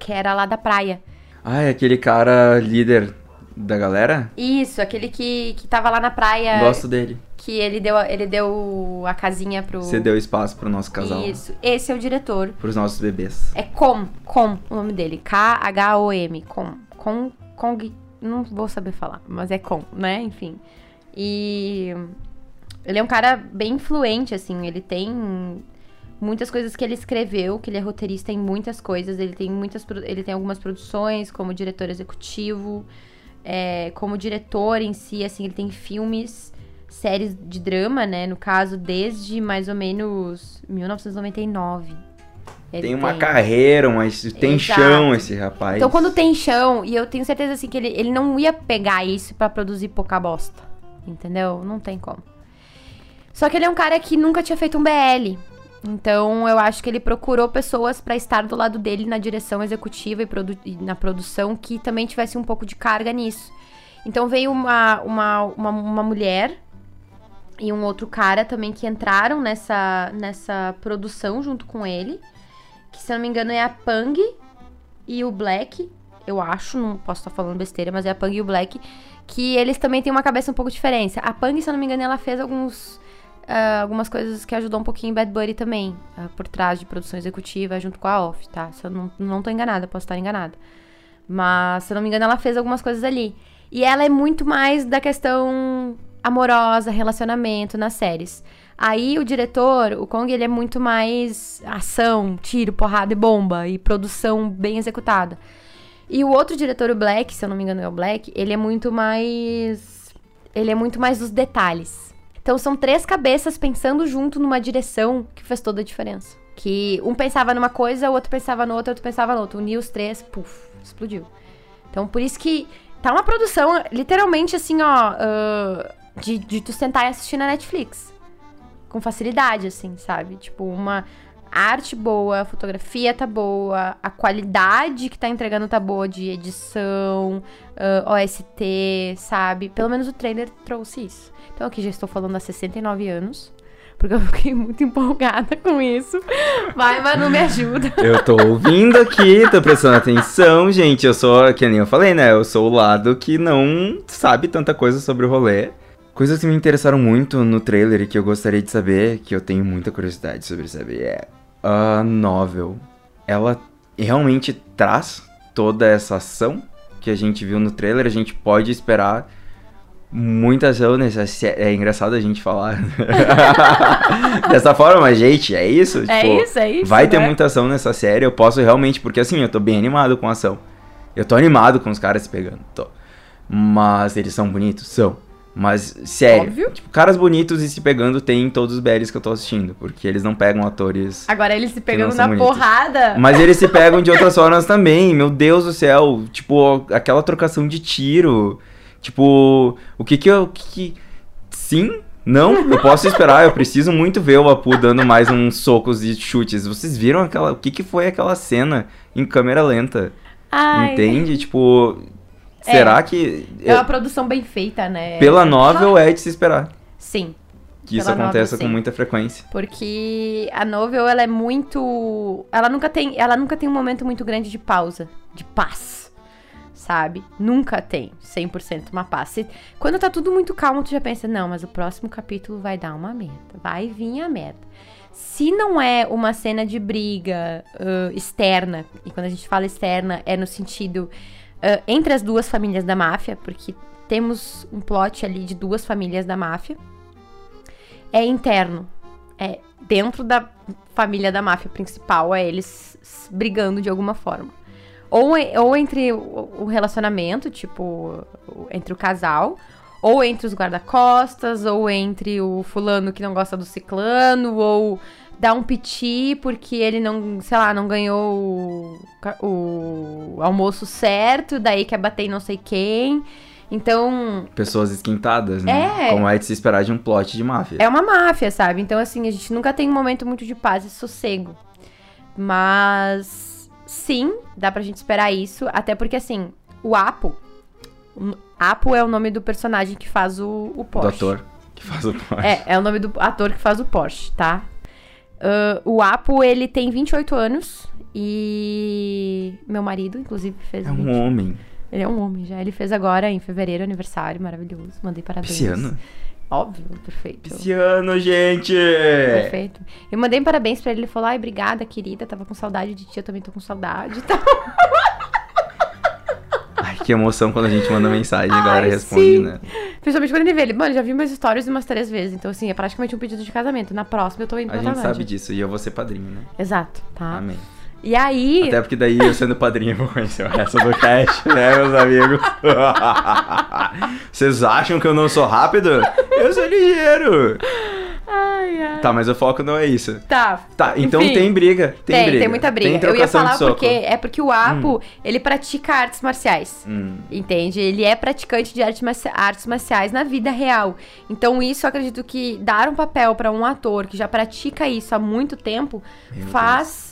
que era lá da praia.
Ah, é aquele cara líder da galera?
Isso, aquele que, que tava lá na praia.
Gosto dele.
Que ele deu, ele deu a casinha pro.
Você deu espaço pro nosso casal.
Isso, esse é o diretor.
Pros nossos bebês.
É Com, Com, o nome dele. K-H-O-M. Com. Com. Kong. Não vou saber falar, mas é Com, né? Enfim. E. Ele é um cara bem influente, assim. Ele tem muitas coisas que ele escreveu, que ele é roteirista em muitas coisas. Ele tem muitas. Ele tem algumas produções como diretor executivo é, como diretor em si, assim, ele tem filmes, séries de drama, né? No caso, desde mais ou menos 1999.
Ele tem uma tem. carreira, mas tem Exato. chão esse rapaz.
Então, quando tem chão, e eu tenho certeza assim que ele, ele não ia pegar isso para produzir pouca bosta. Entendeu? Não tem como. Só que ele é um cara que nunca tinha feito um BL. Então, eu acho que ele procurou pessoas para estar do lado dele na direção executiva e, produ e, na produção que também tivesse um pouco de carga nisso. Então, veio uma, uma, uma, uma, mulher e um outro cara também que entraram nessa, nessa produção junto com ele. Que, se não me engano, é a Pang e o Black. Eu acho, não posso estar falando besteira, mas é a Pang e o Black. Que eles também têm uma cabeça um pouco diferente. A Pang, se eu não me engano, ela fez alguns uh, algumas coisas que ajudou um pouquinho Bad Buddy também, uh, por trás de produção executiva, junto com a Off, tá? Se eu não, não tô enganada, posso estar enganada. Mas, se eu não me engano, ela fez algumas coisas ali. E ela é muito mais da questão amorosa, relacionamento nas séries. Aí o diretor, o Kong, ele é muito mais ação, tiro, porrada e bomba e produção bem executada. E o outro diretor, o Black, se eu não me engano é o Black, ele é muito mais. Ele é muito mais dos detalhes. Então são três cabeças pensando junto numa direção que faz toda a diferença. Que um pensava numa coisa, o outro pensava no outro, outro pensava no outro. Uniu os três, puf, explodiu. Então por isso que tá uma produção, literalmente assim, ó, uh, de, de tu sentar e assistir na Netflix. Com facilidade, assim, sabe? Tipo, uma arte boa, a fotografia tá boa, a qualidade que tá entregando tá boa de edição, uh, OST, sabe? Pelo menos o trailer trouxe isso. Então aqui já estou falando há 69 anos. Porque eu fiquei muito empolgada com isso. Vai, Manu, me ajuda.
Eu tô ouvindo aqui, tô prestando atenção, gente. Eu sou, que nem eu falei, né? Eu sou o lado que não sabe tanta coisa sobre o rolê. Coisas que me interessaram muito no trailer e que eu gostaria de saber, que eu tenho muita curiosidade sobre saber, é a novel. Ela realmente traz toda essa ação que a gente viu no trailer. A gente pode esperar muita ação nessa série. É engraçado a gente falar dessa forma, mas, gente, é isso.
É tipo, isso, é isso.
Vai ter
né?
muita ação nessa série. Eu posso realmente, porque assim, eu tô bem animado com a ação. Eu tô animado com os caras se pegando. Tô. Mas eles são bonitos? São. Mas, sério,
Óbvio.
tipo, caras bonitos e se pegando tem em todos os BLs que eu tô assistindo. Porque eles não pegam atores.
Agora eles se pegando na
bonitos.
porrada.
Mas eles se pegam de outras formas também. Meu Deus do céu. Tipo, aquela trocação de tiro. Tipo, o que que eu. Que que... Sim? Não? Eu posso esperar. Eu preciso muito ver o Apu dando mais uns socos e chutes. Vocês viram aquela. O que que foi aquela cena em câmera lenta?
Ai,
Entende? Tipo.
É.
Será que.
É uma produção bem feita, né?
Pela novel é de se esperar.
Sim.
Que isso
Pela novel,
aconteça com muita frequência.
Porque a novel, ela é muito... Ela nunca tem, ela nunca tem um momento muito grande de pausa, de paz, sabe? Nunca tem 100% uma paz. Se- Quando tá tudo muito calmo, tu já pensa, não, mas o próximo capítulo vai dar uma merda. Vai vir a merda. Se não é uma cena de briga ãh, externa, e quando a gente fala externa, é no sentido ãh, entre as duas famílias da máfia, porque temos um plot ali de duas famílias da máfia, é interno. É dentro da família da máfia principal, é eles brigando de alguma forma. Ou, e- ou entre o relacionamento, tipo, entre o casal, ou entre os guarda-costas, ou entre o fulano que não gosta do ciclano, ou dá um piti porque ele não, sei lá, não ganhou o, o almoço certo, daí quer bater em não sei quem. Então,
Pessoas esquentadas, né?
É.
Como é de se esperar de um plot de máfia.
é uma máfia, sabe? Então, assim, a gente nunca tem um momento muito de paz e sossego. Mas, sim, dá pra gente esperar isso. Até porque, assim, o Apo. o Apo é o nome do personagem que faz o, o
do
Porsche.
ator que faz o plot.
É, é o nome do ator que faz o Porsche, tá? Ah, o Apo, ele tem 28 anos. E meu marido, inclusive, fez.
É um
20.
homem.
Ele é um homem já. Ele fez agora, em fevereiro, aniversário maravilhoso. Mandei parabéns.
Pisciano?
Óbvio, perfeito.
Pisciano, gente!
Perfeito. Eu mandei parabéns pra ele, ele falou, ai, obrigada, querida, tava com saudade de ti, eu também tô com saudade. Tá?
Que emoção quando a gente manda mensagem e a
Ai,
galera responde,
sim.
né?
Principalmente quando ele vê ele, mano, já vi meus stories umas três vezes, então assim, é praticamente um pedido de casamento. Na próxima eu tô indo
A
pra
gente
Tailândia.
sabe disso e eu vou ser padrinho, né?
Exato, tá?
Amém.
E aí,
Até porque daí eu sendo padrinho eu vou conhecer o resto do cast, né, meus amigos? Vocês acham que eu não sou rápido? Eu sou ligeiro!
ai, ai.
Tá, mas o foco não é isso.
Tá.
Tá, então
Enfim.
tem briga. Tem,
Tem,
briga.
tem muita briga.
Tem
eu ia falar porque é porque o Apo, ele pratica artes marciais.
Hum.
Entende? Ele é praticante de artes, marci- artes marciais na vida real. Então, isso eu acredito que dar um papel pra um ator que já pratica isso há muito tempo
Meu
faz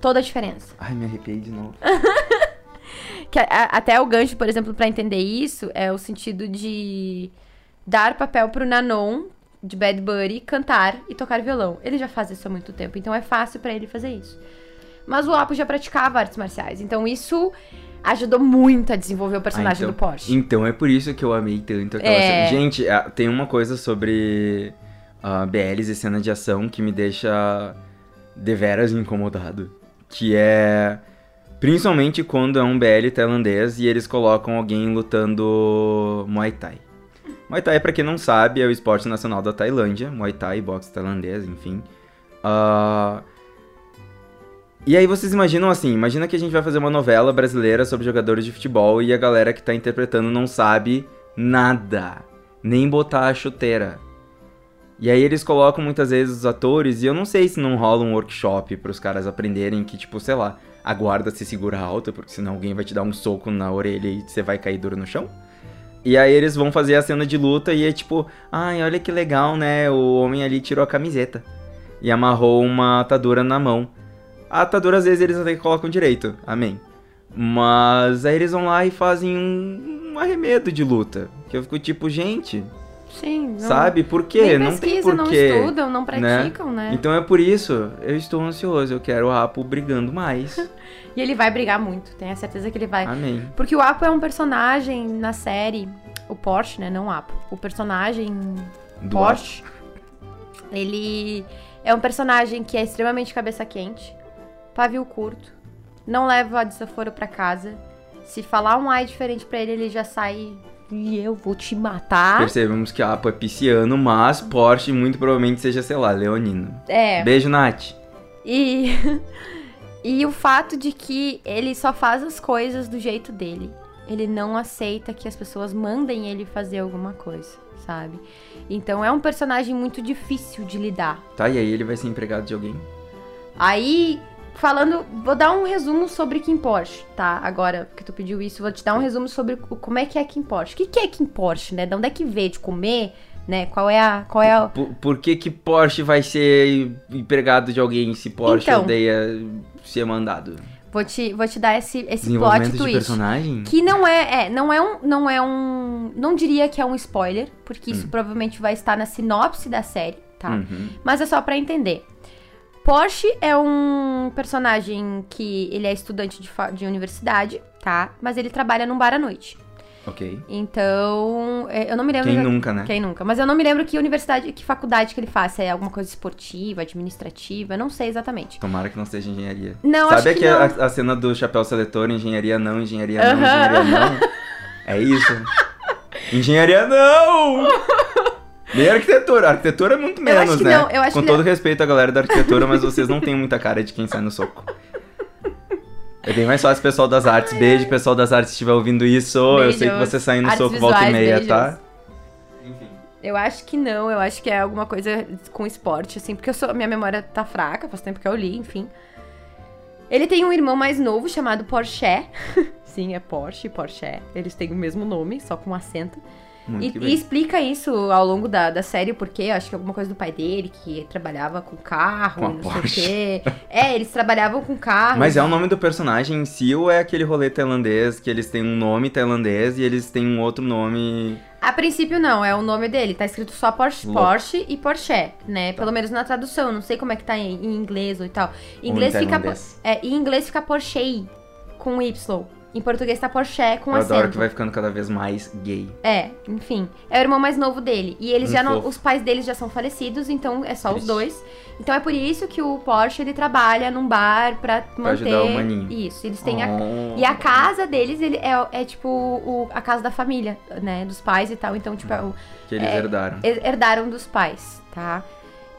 toda a diferença.
Ai, me arrepiei de novo.
Que a- a- até o gancho, por exemplo, pra entender isso é o sentido de dar papel pro Nanon de Bad Bunny cantar e tocar violão. Ele já faz isso há muito tempo, então é fácil pra ele fazer isso. Mas o Apo já praticava artes marciais, então isso ajudou muito a desenvolver o personagem
Ah,
do Porsche.
Então é por isso que eu amei tanto aquela
É.
cena. Gente, ah, tem uma coisa sobre ah, BLs e cena de ação que me deixa deveras incomodado. Que é. Principalmente quando é um BL tailandês e eles colocam alguém lutando Muay Thai. Muay Thai, pra quem não sabe, é o esporte nacional da Tailândia. Muay Thai, boxe tailandês, enfim. Ah, E aí vocês imaginam assim, imagina que a gente vai fazer uma novela brasileira sobre jogadores de futebol e a galera que tá interpretando não sabe nada, nem botar a chuteira. E aí eles colocam muitas vezes os atores, e eu não sei se não rola um workshop para os caras aprenderem que, tipo, sei lá, a guarda se segura alta, porque senão alguém vai te dar um soco na orelha e você vai cair duro no chão. E aí eles vão fazer a cena de luta e é tipo, ai, olha que legal, né? O homem ali tirou a camiseta e amarrou uma atadura na mão. A atadura às vezes eles até colocam direito, amém. Mas aí eles vão lá e fazem um, um arremedo de luta. Que eu fico tipo, gente,
Sim. Não,
sabe? Por quê?
Nem
não tem
pesquisam, não
porquê.
estudam, não praticam, né?
Então é por isso, eu estou ansioso, eu quero o Apo brigando mais.
E ele vai brigar muito, tenho a certeza que ele vai.
Amém.
Porque o Apo é um personagem na série, o Porsche, né? Não o Apo. O personagem
Do
Porsche, ele é um personagem que é extremamente cabeça quente, pavio curto, não leva desaforo pra casa. Se falar um ai diferente pra ele, ele já sai e eu vou te matar.
Percebemos que Apo é pisciano, mas Porsche muito provavelmente seja, sei lá, leonino.
É.
Beijo, Nath.
E e o fato de que ele só faz as coisas do jeito dele. Ele não aceita que as pessoas mandem ele fazer alguma coisa, sabe? Então é um personagem muito difícil de lidar.
Tá, e aí ele vai ser empregado de alguém?
Aí, falando, vou dar um resumo sobre Kim Porsche, tá? Agora que tu pediu isso, vou te dar um resumo sobre como é que é Kim Porsche. O que, que é Kim Porsche, né? De onde é que veio de comer, né? Qual é a. Qual é a.
Por, por que que Porsche vai ser empregado de alguém se Porsche
Então.
odeia ser mandado?
Vou te, vou te dar esse, esse plot twist.
personagem?
Que não é, é, não é um, não é um, não diria que é um spoiler, porque isso provavelmente vai estar na sinopse da série, tá?
Uhum.
Mas é só pra entender. Porsche é um personagem que ele é estudante de, de universidade, tá? Mas ele trabalha num bar à noite.
Ok.
Então, é, eu não me lembro.
Quem nunca, né?
Quem nunca? Mas eu não me lembro que universidade, que faculdade que ele faz. Se é alguma coisa esportiva, administrativa, eu não sei exatamente.
Tomara que não seja engenharia.
Não,
Sabe
acho que
aqui a,
não.
a cena do chapéu seletor, engenharia não, engenharia não,
Aham,
engenharia não? É isso. engenharia não! Nem arquitetura. Arquitetura é muito
Eu acho
menos,
que
né?
não, eu acho
Com
que
todo
não.
respeito à galera da arquitetura, mas vocês não têm muita cara de quem sai no soco. É bem mais fácil, pessoal das artes. Beijo, pessoal das artes, se estiver ouvindo isso. Eu sei que
Beijos.
você sai no
Artes
soco volta e
visuais,
meia,
beijos.
tá? Enfim.
Eu acho que não, eu acho que é alguma coisa com esporte, assim, porque eu sou, minha memória tá fraca, faz tempo que eu li, enfim. Ele tem um irmão mais novo chamado Porsche. Sim, é Porsche e Porsche. Eles têm o mesmo nome, só com acento. E, e explica isso ao longo da, da série, porque acho que alguma coisa do pai dele, que trabalhava com carro,
Com
e não
Porsche.
sei o quê. É, eles trabalhavam com carro.
Mas é o nome do personagem em si ou é aquele rolê tailandês que eles têm um nome tailandês e eles têm um outro nome.
A princípio não, é o nome dele, tá escrito só Porsche,
Louco.
Porsche e Porsche, né? Pelo menos na tradução, não sei como é que tá em, em inglês ou e tal. Em
Ou em
inglês fica é, em inglês fica Porsche com Y. Em português tá Porsche com
Eu
acento.
adoro que vai ficando cada vez mais gay.
É, enfim. É o irmão mais novo dele. E eles
Um
já não.
fofo.
Os pais deles já são falecidos, então é só os
Triste.
dois. Então é por isso que o Porsche ele trabalha num bar pra manter.
ajudar o maninho.
Isso. Eles têm a.
Oh.
E a casa deles ele é, é tipo o, a casa da família, né? Dos pais e tal. Então, tipo, é o,
Que eles
é,
herdaram.
her- herdaram dos pais, tá?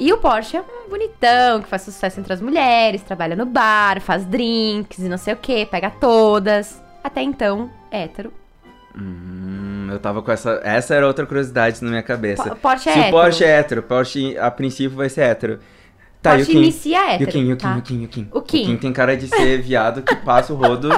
E o Porsche é um bonitão, que faz sucesso entre as mulheres, trabalha no bar, faz drinks e não sei o que, pega todas. Até então, hétero.
Hum, eu tava com essa. Essa era outra curiosidade na minha cabeça.
Po- Porsche é
Se o
hétero.
Porsche é hétero, Porsche a princípio vai ser hétero. Tá, o
Porsche
Kim?
inicia
E o
hétero,
Kim, o Kim,
tá?
e o Kim, o Kim?
O Kim.
tem cara de ser viado que passa o rodo.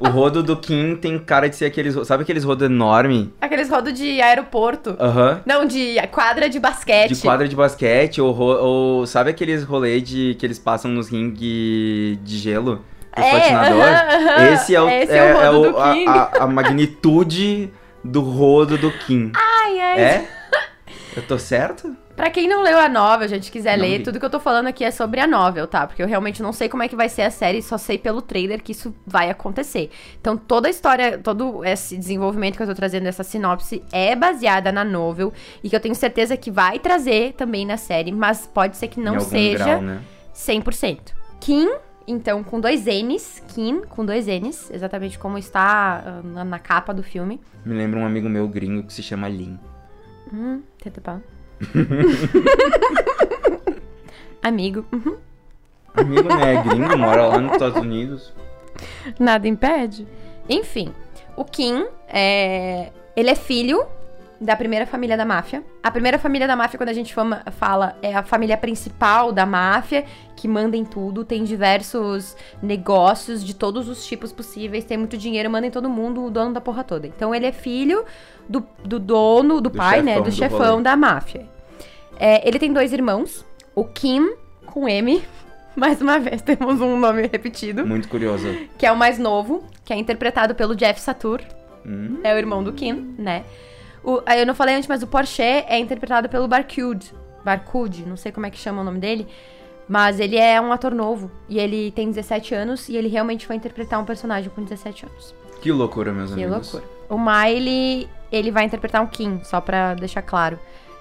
O rodo do Kim tem cara de ser aqueles. Sabe aqueles rodos enorme?
Aqueles rodos de aeroporto.
Aham.
Não, de quadra de basquete.
De quadra de basquete, ou, ou sabe aqueles rolês de, que eles passam nos ringue de gelo? Os
É,
patinadores? Esse é o,
Esse é o rodo do
a-
King.
A, a magnitude do rodo do Kim.
Ai, ai.
É? Eu tô certo?
Pra quem não leu a novel, gente quiser
Não
ler,
li.
tudo que eu tô falando aqui é sobre a novel, tá? Porque eu realmente não sei como é que vai ser a série, só sei pelo trailer que isso vai acontecer. Então toda a história, todo esse desenvolvimento que eu tô trazendo essa sinopse é baseada na novel e que eu tenho certeza que vai trazer também na série, mas pode ser que não seja
grau, né?
100%. Kim, então com dois N's, Kim com dois N's, exatamente como está ah, na, na capa do filme.
Me lembra um amigo meu gringo que se chama Lin.
Hum, tenta. Amigo. Uhum.
Amigo, né? É gringo, mora lá nos Estados Unidos.
Nada impede. Enfim, o Kim é. Ele é filho da primeira família da máfia. A primeira família da máfia, quando a gente fama- fala, é a família principal da máfia, que manda em tudo, tem diversos negócios de todos os tipos possíveis, tem muito dinheiro, manda em todo mundo, o dono da porra toda. Então ele é filho do, do dono, do,
Do
pai, né? Do
do
chefão
rolê.
da máfia. É, ele tem dois irmãos, o Kim com M. Mais uma vez, temos um nome repetido
Muito curioso.
que é o mais novo, que é interpretado pelo Jeff Satur,
Hum,
é o irmão do Kim, né? O, aí eu não falei antes, mas o Porsche é interpretado pelo Barcud. Barcud, não sei como é que chama o nome dele. Mas ele é um ator novo. E ele tem 17 anos e ele realmente vai interpretar um personagem com 17 anos.
que loucura, meus
Que
amigos.
loucura. O Miley, ele vai interpretar um Kim, só pra deixar claro.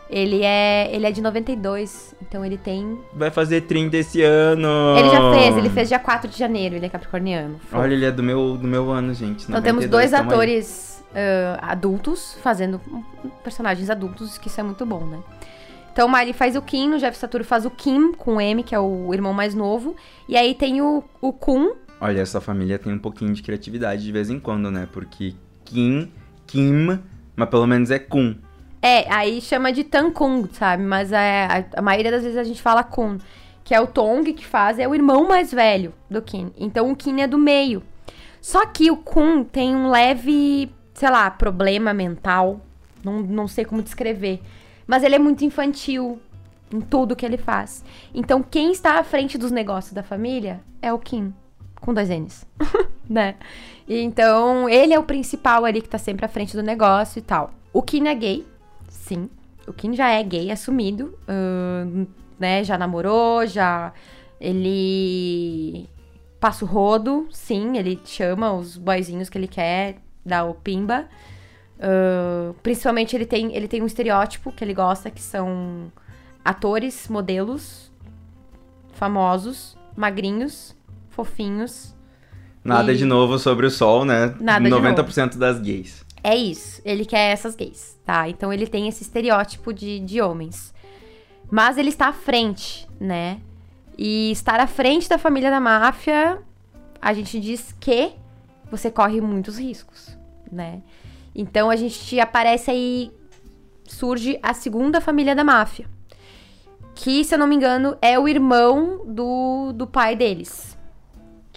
Ele é, ele é de 92, então ele tem.
Vai fazer 30 esse ano.
Ele já fez, ele fez dia 4 de janeiro, ele é capricorniano.
Olha, ele é do meu, do meu ano, gente.
Então temos
92,
dois atores ah, adultos fazendo personagens adultos, que isso é muito bom, né? Então o Miley faz o Kim, o Jeff Satur faz o Kim com o M, que é o irmão mais novo. E aí tem o, o Kun.
Olha, essa família tem um pouquinho de criatividade de vez em quando, né? Porque Kim, Kim, mas pelo menos é Kun.
É, aí chama de Tan Kung, sabe? Mas é, a, a maioria das vezes a gente fala Kun. Que é o Tong que faz, é o irmão mais velho do Kim. Então o Kim é do meio. Só que o Kun tem um leve, sei lá, problema mental. Não, não sei como descrever. Mas ele é muito infantil em tudo que ele faz. Então quem está à frente dos negócios da família é o Kim. Com dois N's. né? E Então ele é o principal ali que tá sempre à frente do negócio e tal. O Kim é gay. Sim. O Kim já é gay, assumido. né? Já namorou, já. Ele. Passa o rodo, sim. Ele chama os boyzinhos que ele quer, dá o pimba. Ahn, principalmente ele tem, ele tem um estereótipo que ele gosta, que são atores, modelos, famosos, magrinhos, fofinhos.
Nada
E-
de novo sobre o sol, né?
Nada de
90% das gays.
É isso. Ele quer essas gays, tá? Então ele tem esse estereótipo de, de homens. Mas ele está à frente, né? E estar à frente da família da máfia, a gente diz que você corre muitos riscos, né? Então a gente aparece aí. Surge a segunda família da máfia. Que, se eu não me engano, é o irmão do, do pai deles.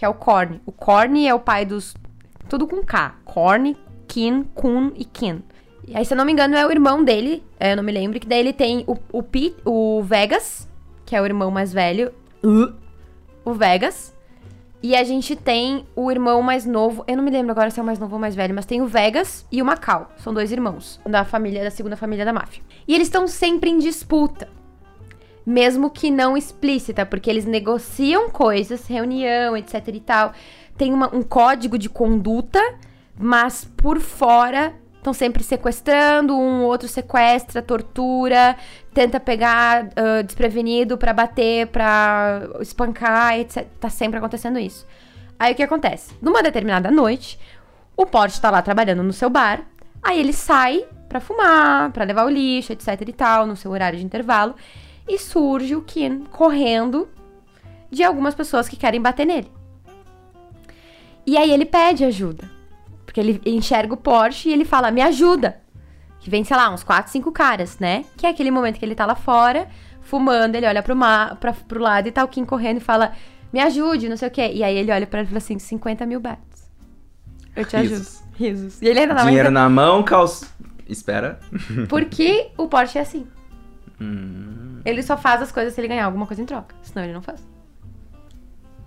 Que é o Korn. O Korn é o pai dos. Tudo com K. Korn, Kin, Kun e Kin. E aí, se eu não me engano, é o irmão dele, é, eu não me lembro, que daí ele tem o, o, Pete, o Vegas, que é o irmão mais velho. Uh, o Vegas. E a gente tem o irmão mais novo. Eu não me lembro agora se é o mais novo ou mais velho, mas tem o Vegas e o Macau. São dois irmãos da família, da segunda família da máfia. E eles estão sempre em disputa. Mesmo que não explícita, porque eles negociam coisas, reunião, etc e tal. Tem uma- um código de conduta, mas por fora estão sempre sequestrando, um outro sequestra, tortura, tenta pegar ah, desprevenido pra bater, pra espancar, etc. Tá sempre acontecendo isso. Aí o que acontece? Numa determinada noite, o Porsche tá lá trabalhando no seu bar, aí ele sai pra fumar, pra levar o lixo, etc e tal, no seu horário de intervalo, e surge o Ken correndo de algumas pessoas que querem bater nele. E aí ele pede ajuda. Porque ele enxerga o Porsche e ele fala, me ajuda. Que vem, sei lá, uns 4, 5 caras, né? Que é aquele momento que ele tá lá fora, fumando, ele olha pro, ma pra, pro lado e tá o Kim correndo e fala, me ajude, não sei o quê. E aí ele olha pra ele e fala assim, 50 mil bahts. Eu te ajudo. Risos. E ele ainda dá
Dinheiro
mais...
na mão, calça. Espera.
Porque o Porsche é assim.
Hum.
Ele só faz as coisas se ele ganhar alguma coisa em troca. Senão ele não faz.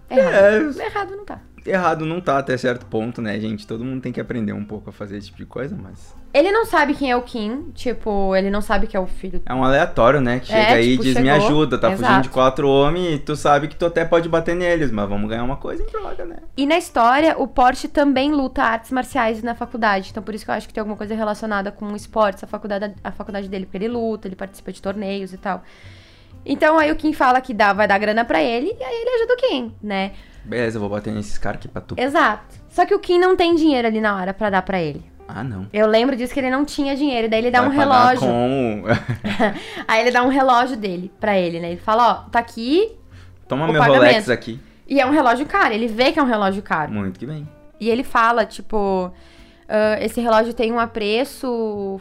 Errado.
É,
Errado não tá.
Errado não tá até certo ponto, né, gente? Todo mundo tem que aprender um pouco a fazer esse tipo de coisa, mas.
Ele não sabe quem é o Kim. Tipo, ele não sabe que é o filho.
É um aleatório, né? Que
É,
chega aí e
tipo,
diz: me
chegou.
ajuda, tá fugindo
Exato.
de quatro homens e tu sabe que tu até pode bater neles, mas vamos ganhar uma coisa em troca, né?
E na história, o Porsche também luta artes marciais na faculdade. Então, por isso que eu acho que tem alguma coisa relacionada com esportes, a faculdade, a faculdade dele. Porque ele luta, ele participa de torneios e tal. Então, aí o Kim fala que dá, vai dar grana pra ele. E aí ele ajuda o Kim, né?
Beleza, eu vou bater nesses caras aqui pra tu.
Exato. Só que o Kim não tem dinheiro ali na hora pra dar pra ele.
Ah, não.
Eu lembro disso que ele não tinha dinheiro. Daí ele dá
Vai
um relógio.
Com...
Aí ele dá um relógio dele pra ele, né? Ele fala, ó, tá aqui,
Toma
o
meu
pagamento.
Rolex aqui.
E é um relógio caro, ele vê que é um relógio caro.
Muito que bem.
E ele fala, tipo, ah, esse relógio tem um apreço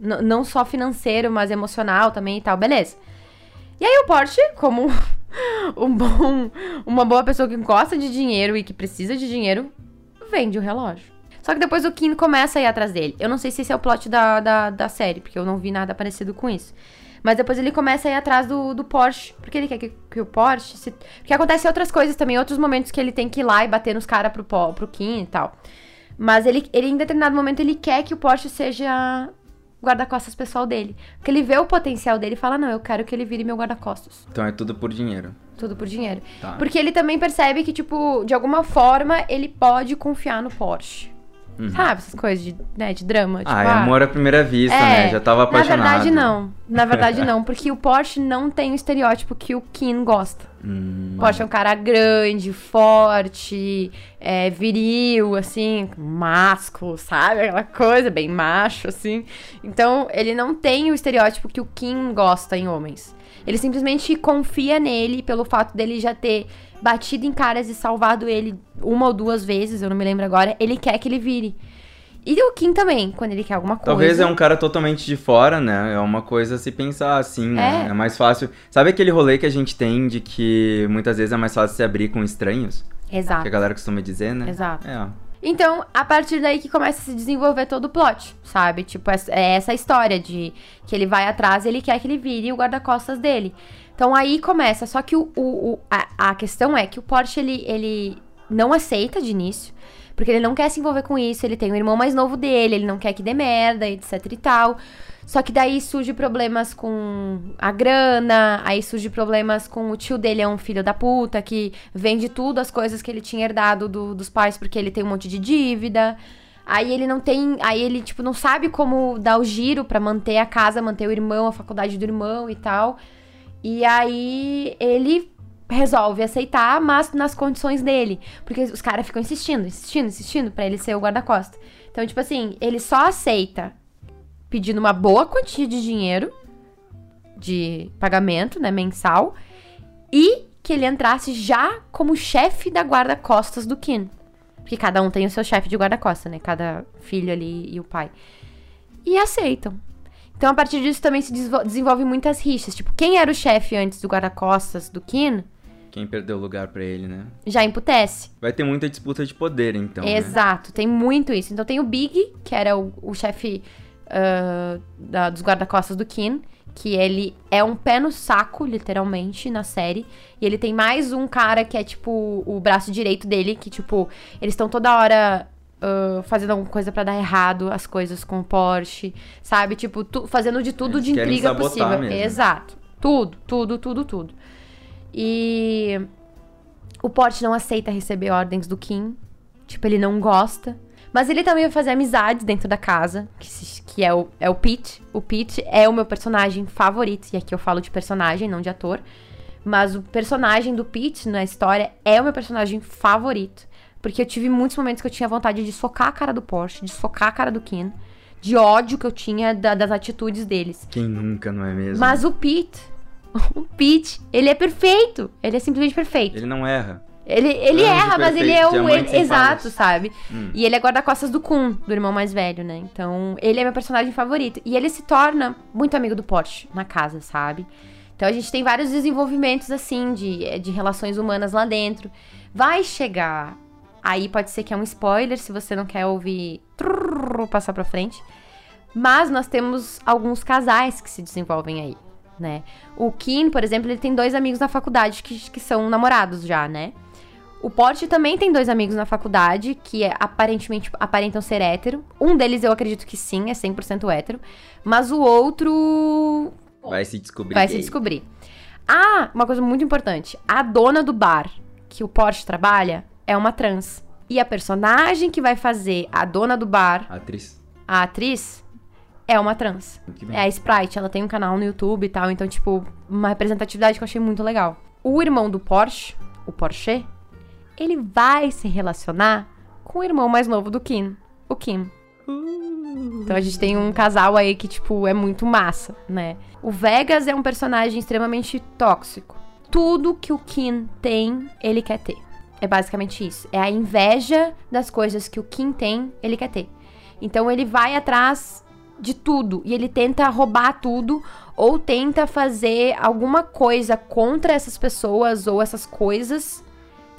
n- não só financeiro, mas emocional também e tal, beleza. E aí o Porsche, como um bom, uma boa pessoa que gosta de dinheiro e que precisa de dinheiro, vende o relógio. Só que depois o Kim começa a ir atrás dele. Eu não sei se esse é o plot da, da, da série, porque eu não vi nada parecido com isso. Mas depois ele começa a ir atrás do, do Porsche, porque ele quer que, que o Porsche... Se... Porque acontece outras coisas também, outros momentos que ele tem que ir lá e bater nos caras pro, pro Kim e tal. Mas ele, ele, em determinado momento, ele quer que o Porsche seja guarda-costas pessoal dele. Porque ele vê o potencial dele e fala, não, eu quero que ele vire meu guarda-costas.
Então é tudo por dinheiro.
Tudo por dinheiro.
Tá.
Porque ele também percebe que, tipo, de alguma forma, ele pode confiar no Porsche. Sabe, essas coisas de, né, de drama. Tipo,
Uhum. ah, é amor à primeira vista, né? Já tava apaixonado.
Na verdade, não. Na verdade, não. Porque o Porsche não tem o estereótipo que o Kim gosta.
Hum,
O Porsche é um cara grande, forte, é, viril, assim, másculo, sabe? Aquela coisa, bem macho, assim. Então, ele não tem o estereótipo que o Kim gosta em homens. Ele simplesmente confia nele pelo fato dele já ter batido em caras e salvado ele uma ou duas vezes, eu não me lembro agora. Ele quer que ele vire. E o Kim também, quando ele quer alguma coisa.
Talvez é um cara totalmente de fora, né? É uma coisa a se pensar assim, né?
É.
É. mais fácil. Sabe aquele rolê que a gente tem de que muitas vezes é mais fácil se abrir com estranhos?
Exato.
Que a galera costuma dizer, né?
Exato.
É, ó.
Então, a partir daí que começa a se desenvolver todo o plot, sabe? Tipo, é essa história de que ele vai atrás e ele quer que ele vire o guarda-costas dele. Então aí começa, só que o- o- a, a questão é que o Porsche, ele, ele não aceita de início, porque ele não quer se envolver com isso, ele tem um irmão mais novo dele, ele não quer que dê merda, etc e tal. Só que daí surge problemas com a grana, aí surge problemas com o tio dele, é um filho da puta, que vende tudo as coisas que ele tinha herdado do- dos pais porque ele tem um monte de dívida. Aí ele não tem. Aí ele, tipo, não sabe como dar o giro pra manter a casa, manter o irmão, a faculdade do irmão e tal. E aí ele resolve aceitar, mas nas condições dele. Porque os caras ficam insistindo, insistindo, insistindo pra ele ser o guarda-costa. Então, tipo assim, ele só aceita pedindo uma boa quantia de dinheiro de pagamento, né, mensal, e que ele entrasse já como chefe da guarda-costas do Kin. Porque cada um tem o seu chefe de guarda-costas, né? Cada filho ali e o pai. E aceitam. Então, a partir disso, também se desenvolve muitas rixas. Tipo, quem era o chefe antes do guarda-costas do Kin,
Quem perdeu o lugar pra ele, né?
já emputece.
Vai ter muita disputa de poder, então. né?
Exato, tem muito isso. Então tem o Big, que era o, o chefe ah, da- dos guarda-costas do Kin, que ele é um pé no saco, literalmente, na série. E ele tem mais um cara que é, tipo, o braço direito dele, que, tipo, eles estão toda hora ah, fazendo alguma coisa pra dar errado as coisas com o Porsche, sabe? Tipo, tu- fazendo de tudo
Eles
de intriga possível.
mesmo.
Exato. Tudo, tudo, tudo, tudo. E o Porsche não aceita receber ordens do Kim. Tipo, ele não gosta. Mas ele também vai fazer amizades dentro da casa, que, se- que é, o, é o Pete. O Pete é o meu personagem favorito. E aqui eu falo de personagem, não de ator. Mas o personagem do Pete na história é o meu personagem favorito. Porque eu tive muitos momentos que eu tinha vontade de socar a cara do Porsche, de socar a cara do Kim. De ódio que eu tinha da- das atitudes deles.
Quem nunca, não é mesmo?
Mas o Pete, o Pete, ele é perfeito. Ele é simplesmente perfeito.
Ele não erra.
Ele, ele
Anjo
erra, mas ele é o. ele- exato, sabe?
Hum.
E ele é guarda-costas do Kun, do irmão mais velho, né? Então, ele é meu personagem favorito. E ele se torna muito amigo do Porsche na casa, sabe? Então a gente tem vários desenvolvimentos, assim, de, de relações humanas lá dentro. Vai chegar. Aí pode ser que é um spoiler, se você não quer ouvir. trrr, passar pra frente. Mas nós temos alguns casais que se desenvolvem aí, né? O Kim, por exemplo, ele tem dois amigos na faculdade que, que são namorados já, né? O Porsche também tem dois amigos na faculdade que é, aparentemente aparentam ser hétero. Um deles eu acredito que sim, é 100% hétero. Mas o outro
Vai se descobrir.
vai se descobrir. Ah, uma coisa muito importante. A dona do bar que o Porsche trabalha é uma trans. E a personagem que vai fazer a dona do bar,
Atriz.
a atriz, é uma trans. É a Sprite, ela tem um canal no YouTube e tal, então, tipo, uma representatividade que eu achei muito legal. O irmão do Porsche, o Porsche, ele vai se relacionar com o irmão mais novo do Kim, o Kim. Então a gente tem um casal aí que, tipo, é muito massa, né? O Vegas é um personagem extremamente tóxico. tudo que o Kim tem, ele quer ter. É basicamente isso. É a inveja das coisas que o Kim tem, ele quer ter. Então ele vai atrás de tudo e ele tenta roubar tudo ou tenta fazer alguma coisa contra essas pessoas ou essas coisas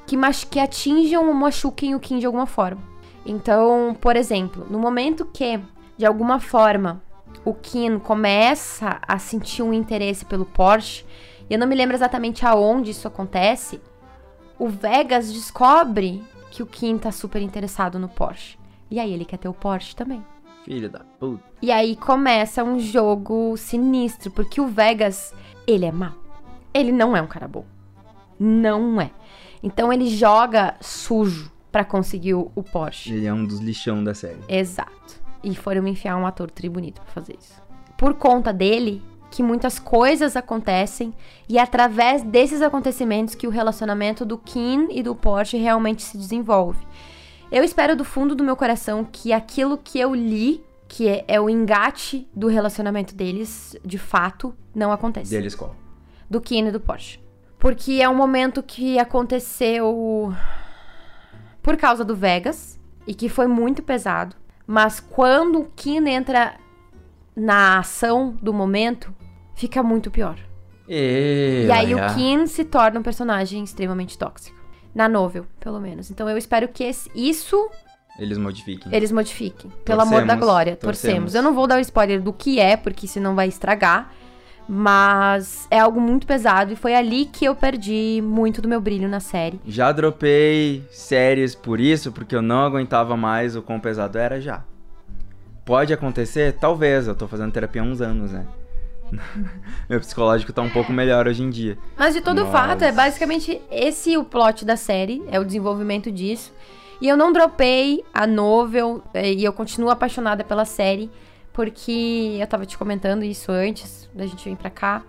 que, que atinjam ou machuquem o Kim de alguma forma. Então, por exemplo, no momento que, de alguma forma, o Kim começa a sentir um interesse pelo Porsche, e eu não me lembro exatamente aonde isso acontece, o Vegas descobre que o Kim tá super interessado no Porsche. E aí ele quer ter o Porsche também.
Filho da puta.
E aí começa um jogo sinistro, porque o Vegas, ele é mau. Ele não é um cara bom. Não é. Então ele joga sujo para conseguir o, o, Porsche.
Ele é um dos lixão da série.
Exato. E foram me enfiar um ator tribunito pra fazer isso. Por conta dele, que muitas coisas acontecem e é através desses acontecimentos que o relacionamento do Kim e do Porsche realmente se desenvolve. Eu espero do fundo do meu coração que aquilo que eu li, que é, é o engate do relacionamento deles, de fato, não aconteça.
Deles qual?
Do Kim e do Porsche. Porque é um momento que aconteceu por causa do Vegas e que foi muito pesado. Mas quando o Kim entra na ação do momento, fica muito pior.
E,
e aí o Kim se torna um personagem extremamente tóxico. Na novel, pelo menos. Então eu espero que esse, isso.
Eles modifiquem.
Eles modifiquem. Pelo amor da glória. Torcemos. torcemos. Eu não vou dar o spoiler do que é, porque senão vai estragar. Mas é algo muito pesado e foi ali que eu perdi muito do meu brilho na série.
Já dropei séries por isso, porque eu não aguentava mais o quão pesado era já. Pode acontecer? Talvez. Eu tô fazendo terapia há uns anos, né? Meu psicológico tá um pouco melhor hoje em dia.
Mas de todo Mas... fato, é basicamente esse o plot da série, é o desenvolvimento disso. E eu não dropei a novel é, e eu continuo apaixonada pela série, porque eu tava te comentando isso antes da gente vir pra cá.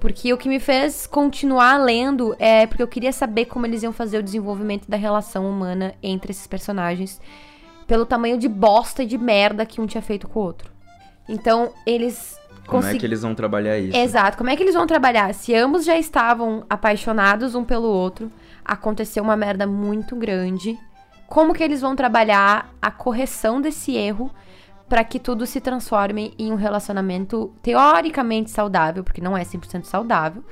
Porque o que me fez continuar lendo é porque eu queria saber como eles iam fazer o desenvolvimento da relação humana entre esses personagens, pelo tamanho de bosta e de merda que um tinha feito com o outro. Então, eles
como é que eles vão trabalhar isso?
Exato, como é que eles vão trabalhar? Se ambos já estavam apaixonados um pelo outro, aconteceu uma merda muito grande. Como que eles vão trabalhar a correção desse erro para que tudo se transforme em um relacionamento teoricamente saudável, porque não é 100% saudável,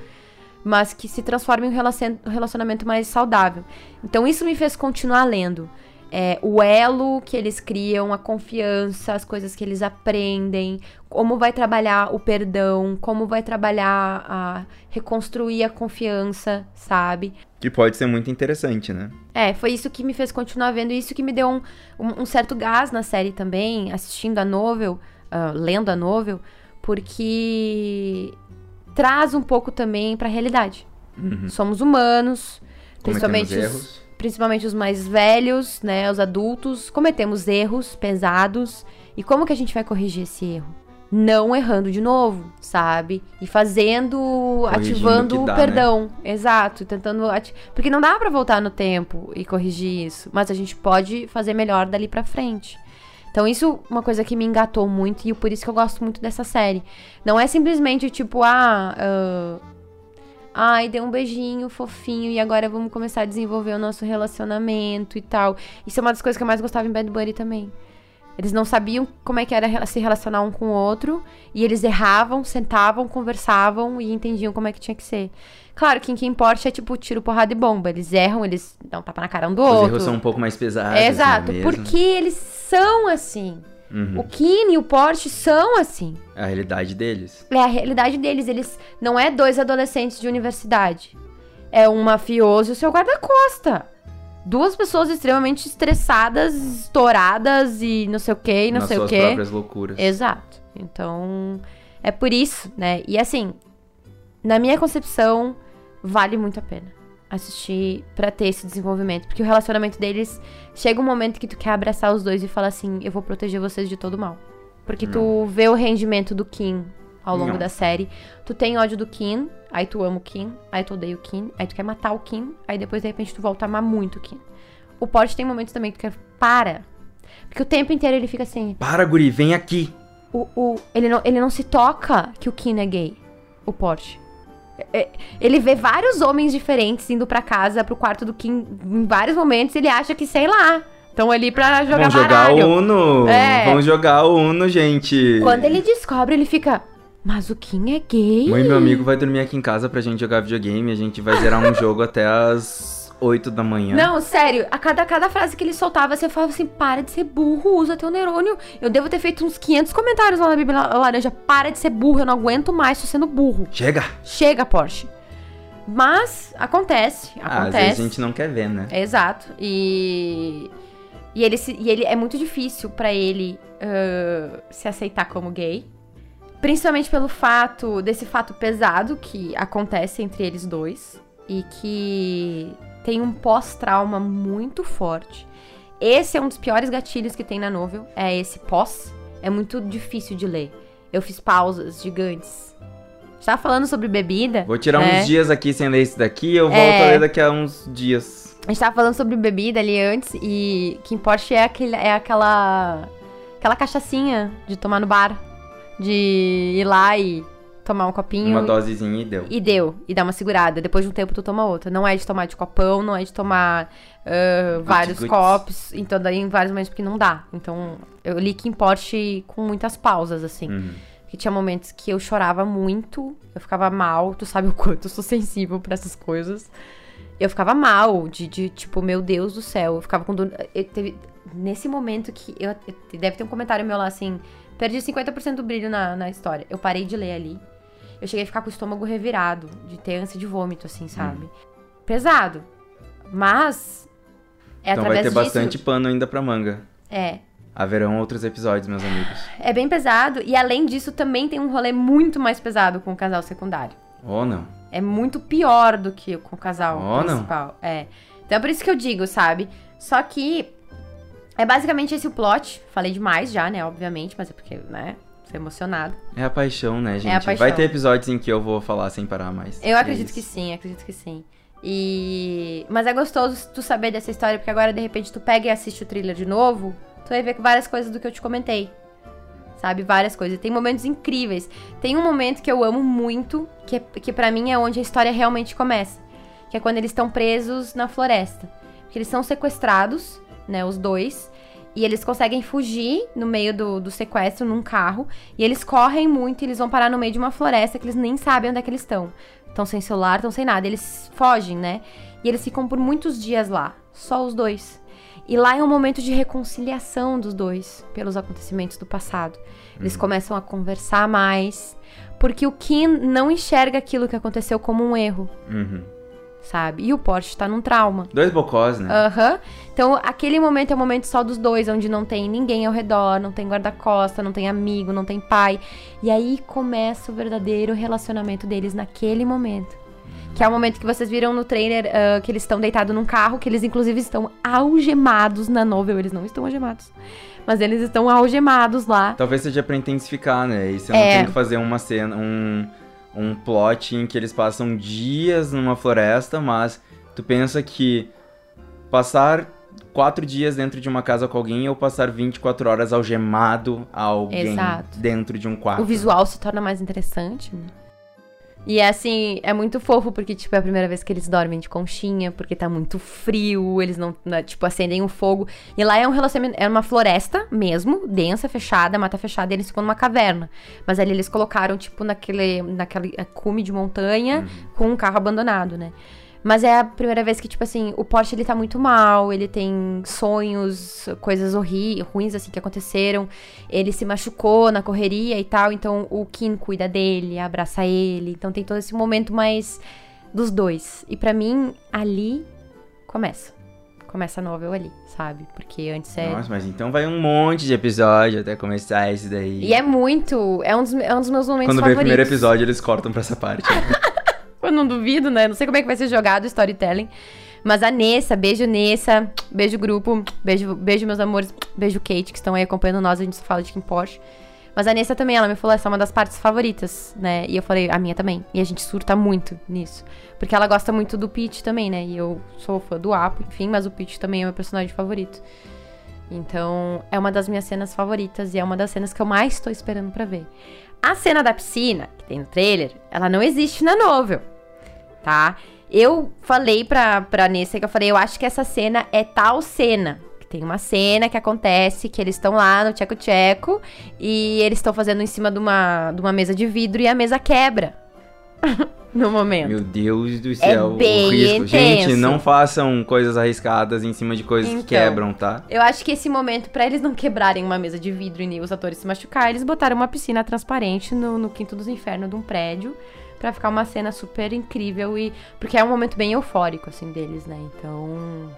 mas que se transforme em um relacionamento mais saudável. Então isso me fez continuar lendo é, o elo que eles criam, a confiança, as coisas que eles aprendem, como vai trabalhar o perdão, como vai trabalhar a reconstruir a confiança, sabe?
Que pode ser muito interessante, né?
É, foi isso que me fez continuar vendo, isso que me deu um, um, um certo gás na série também, assistindo a novel, uh, lendo a novel, porque traz um pouco também pra realidade. Uhum. Somos humanos, principalmente os principalmente os mais velhos, né, os adultos, cometemos erros pesados. E como que a gente vai corrigir esse erro? Não errando de novo, sabe? E fazendo, Corrigindo ativando o perdão. Né? Exato, tentando ati... porque não dá para voltar no tempo e corrigir isso, mas a gente pode fazer melhor dali para frente. Então, isso é uma coisa que me engatou muito e por isso que eu gosto muito dessa série. Não é simplesmente tipo, ah, uh, ai, deu um beijinho fofinho e agora vamos começar a desenvolver o nosso relacionamento e tal. Isso é uma das coisas que eu mais gostava em Bad Bunny também. Eles não sabiam como é que era se relacionar um com o outro e eles erravam, sentavam, conversavam e entendiam como é que tinha que ser. Claro que em que importa é tipo tiro, porrada e bomba. Eles erram, eles dão tapa na cara um do
Os
outro.
Os erros são um pouco mais pesados.
É, exato, porque eles são assim. Uhum. O Kine e o Porsche são assim.
É a realidade deles.
É a realidade deles. Eles não é dois adolescentes de universidade. É um mafioso e o seu guarda-costa. Duas pessoas extremamente estressadas, estouradas e não sei o que, não
Nas
sei
o
que.
próprias loucuras.
Exato. Então, é por isso, né? E assim, na minha concepção, vale muito a pena assistir para ter esse desenvolvimento. Porque o relacionamento deles chega um momento que tu quer abraçar os dois e falar assim: eu vou proteger vocês de todo mal. Porque Não. tu vê o rendimento do Kim ao longo Não. da série. Tu tem ódio do Kim, aí tu ama o Kim, aí tu odeia o Kim, aí tu quer matar o Kim, aí depois de repente tu volta a amar muito o Kim. O Porsche tem momentos também que tu quer. Para! Porque o tempo inteiro ele fica assim.
Para, Guri, vem aqui!
O, o, ele, não, ele não se toca que o Kim é gay. O Porsche. É, ele vê vários homens diferentes indo pra casa, pro quarto do Kim em vários momentos, ele acha que, sei lá, estão ali pra jogar
Vamos jogar
baralho.
Uno.
É.
Vamos jogar Uno, gente.
Quando ele descobre, ele fica, mas o Kim é gay?
Mãe, meu amigo vai dormir aqui em casa pra gente jogar videogame. A gente vai zerar um jogo até as 8 da manhã.
Não, sério, a cada, cada frase que ele soltava, você falava assim, para de ser burro, usa teu neurônio. Eu devo ter feito uns 500 comentários lá na Bíblia Laranja, para de ser burro, eu não aguento mais, tô sendo burro.
Chega!
Chega, Porsche. Mas, acontece,
Ah, às
acontece.
vezes a gente não quer ver, né?
Exato. E. E ele, se- e ele é muito difícil pra ele ah, se aceitar como gay. Principalmente pelo fato, desse fato pesado que acontece entre eles dois. E que tem um pós-trauma muito forte. Esse é um dos piores gatilhos que tem na novel. É esse pós. É muito difícil de ler. Eu fiz pausas gigantes. Estava falando sobre bebida.
Vou tirar
né?
uns dias aqui sem ler isso daqui eu volto
É.
a ler daqui a uns dias.
A gente tava falando sobre bebida ali antes e que Porsche é, aquele, é aquela. aquela cachaçinha de tomar no bar. De ir lá e tomar um copinho.
Uma dosezinha e deu.
E deu, e dá uma segurada. Depois de um tempo tu toma outra. Não é de tomar de copão, não é de tomar ah, vários copos. Então daí em vários momentos porque não dá. Então eu li Kim Porsche com muitas pausas, assim.
Uhum.
Que tinha momentos que eu chorava muito, eu ficava mal, tu sabe o quanto eu sou sensível pra essas coisas. Eu ficava mal, de, de tipo, meu Deus do céu, eu ficava com dor. eu teve- nesse momento que. Eu, eu- deve ter um comentário meu lá assim: perdi 50% do brilho na, na história. Eu parei de ler ali. Eu cheguei a ficar com o estômago revirado, de ter ânsia de vômito, assim, sabe? Pesado. Mas. É
então vai ter
disso.
bastante pano ainda pra manga.
É.
Haverão outros episódios, meus amigos.
É bem pesado. E além disso, também tem um rolê muito mais pesado com o casal secundário.
Ou não?
É muito pior do que com o casal
Oh, não.
principal. É. Então é por isso que eu digo, sabe? Só que é basicamente esse o plot. Falei demais já, né? Obviamente, mas é porque, né? Tô emocionado.
É a paixão, né, gente?
a paixão.
Vai ter episódios em que eu vou falar sem parar mais.
Eu
É
acredito
isso.
que sim, acredito que sim. E. Mas é gostoso tu saber dessa história, porque agora de repente tu pega e assiste o thriller de novo, tu vai ver várias coisas do que eu te comentei. Sabe? Várias coisas. Tem momentos incríveis. Tem um momento que eu amo muito, que, é- que para mim é onde a história realmente começa. Que é quando eles estão presos na floresta. Porque eles são sequestrados, né? Os dois. E eles conseguem fugir no meio do, do sequestro num carro. E eles correm muito e eles vão parar no meio de uma floresta que eles nem sabem onde é que eles estão. Estão sem celular, estão sem nada. Eles fogem, né? E eles ficam por muitos dias lá. Só os dois. E lá é um momento de reconciliação dos dois pelos acontecimentos do passado. Eles começam a conversar mais. Porque o Kim não enxerga aquilo que aconteceu como um erro,
Uhum.
Sabe? E o Porsche tá num trauma.
Dois bocós, né?
Aham. Então, aquele momento é o momento só dos dois, onde não tem ninguém ao redor, não tem guarda-costa, não tem amigo, não tem pai. E aí começa o verdadeiro relacionamento deles naquele momento. Que é o momento que vocês viram no trailer ah, que eles estão deitados num carro, que eles inclusive estão algemados na novel. Eles não estão algemados. Mas eles estão algemados lá.
Talvez seja pra intensificar, né? E você
É.
não tem que fazer uma cena, um, um plot em que eles passam dias numa floresta, mas tu pensa que passar quatro dias dentro de uma casa com alguém ou passar 24 horas algemado a alguém
Exato.
dentro de um quarto.
O visual se torna mais interessante. né? E é assim, é muito fofo, porque, tipo, é a primeira vez que eles dormem de conchinha, porque tá muito frio, eles não, né, tipo, acendem o fogo. E lá é um relacionamento, é uma floresta mesmo, densa, fechada, mata fechada, e eles ficam numa caverna. Mas ali eles colocaram, tipo, naquele, naquele é, cume de montanha, com um carro abandonado, né? Mas é a primeira vez que, tipo assim, o Porsche ele tá muito mal, ele tem sonhos, coisas horri ruins assim que aconteceram. Ele se machucou na correria e tal, então o Kim cuida dele, abraça ele. Então tem todo esse momento mais dos dois. E pra mim, ali começa. Começa a novel ali, sabe? Porque antes é.
Nossa, mas então vai um monte de episódio até começar esse daí.
E é muito. É um dos, é um dos meus momentos
Quando vem o
favoritos.
primeiro episódio, eles cortam pra essa parte.
Eu não duvido, né? Não sei como é que vai ser jogado o storytelling. Mas a Nessa, beijo Nessa, beijo grupo, beijo, beijo meus amores, beijo Kate, que estão aí acompanhando nós, a gente só fala de Kim Porsche. Mas a Nessa também, ela me falou, essa é uma das partes favoritas, né? E eu falei, a minha também. E a gente surta muito nisso. Porque ela gosta muito do Pete também, né? E eu sou fã do Apo, enfim, mas o Pete também é meu personagem favorito. Então, é uma das minhas cenas favoritas e é uma das cenas que eu mais tô esperando pra ver. A cena da piscina, que tem no trailer, ela não existe na novel, tá? Eu falei pra, pra Nessa que eu falei, eu acho que essa cena é tal cena. Tem uma cena que acontece que eles estão lá no Tcheco Tcheco e eles estão fazendo em cima de uma, de uma mesa de vidro e a mesa quebra. no momento.
Meu Deus do céu,
É bem
o risco.
intenso.
Gente, não façam coisas arriscadas em cima de coisas que
Então.
quebram, tá?
Eu acho que esse momento, pra eles não quebrarem uma mesa de vidro e nem os atores se machucar, eles botaram uma piscina transparente no, no quinto dos infernos de um prédio pra ficar uma cena super incrível e porque é um momento bem eufórico assim deles, né? Então,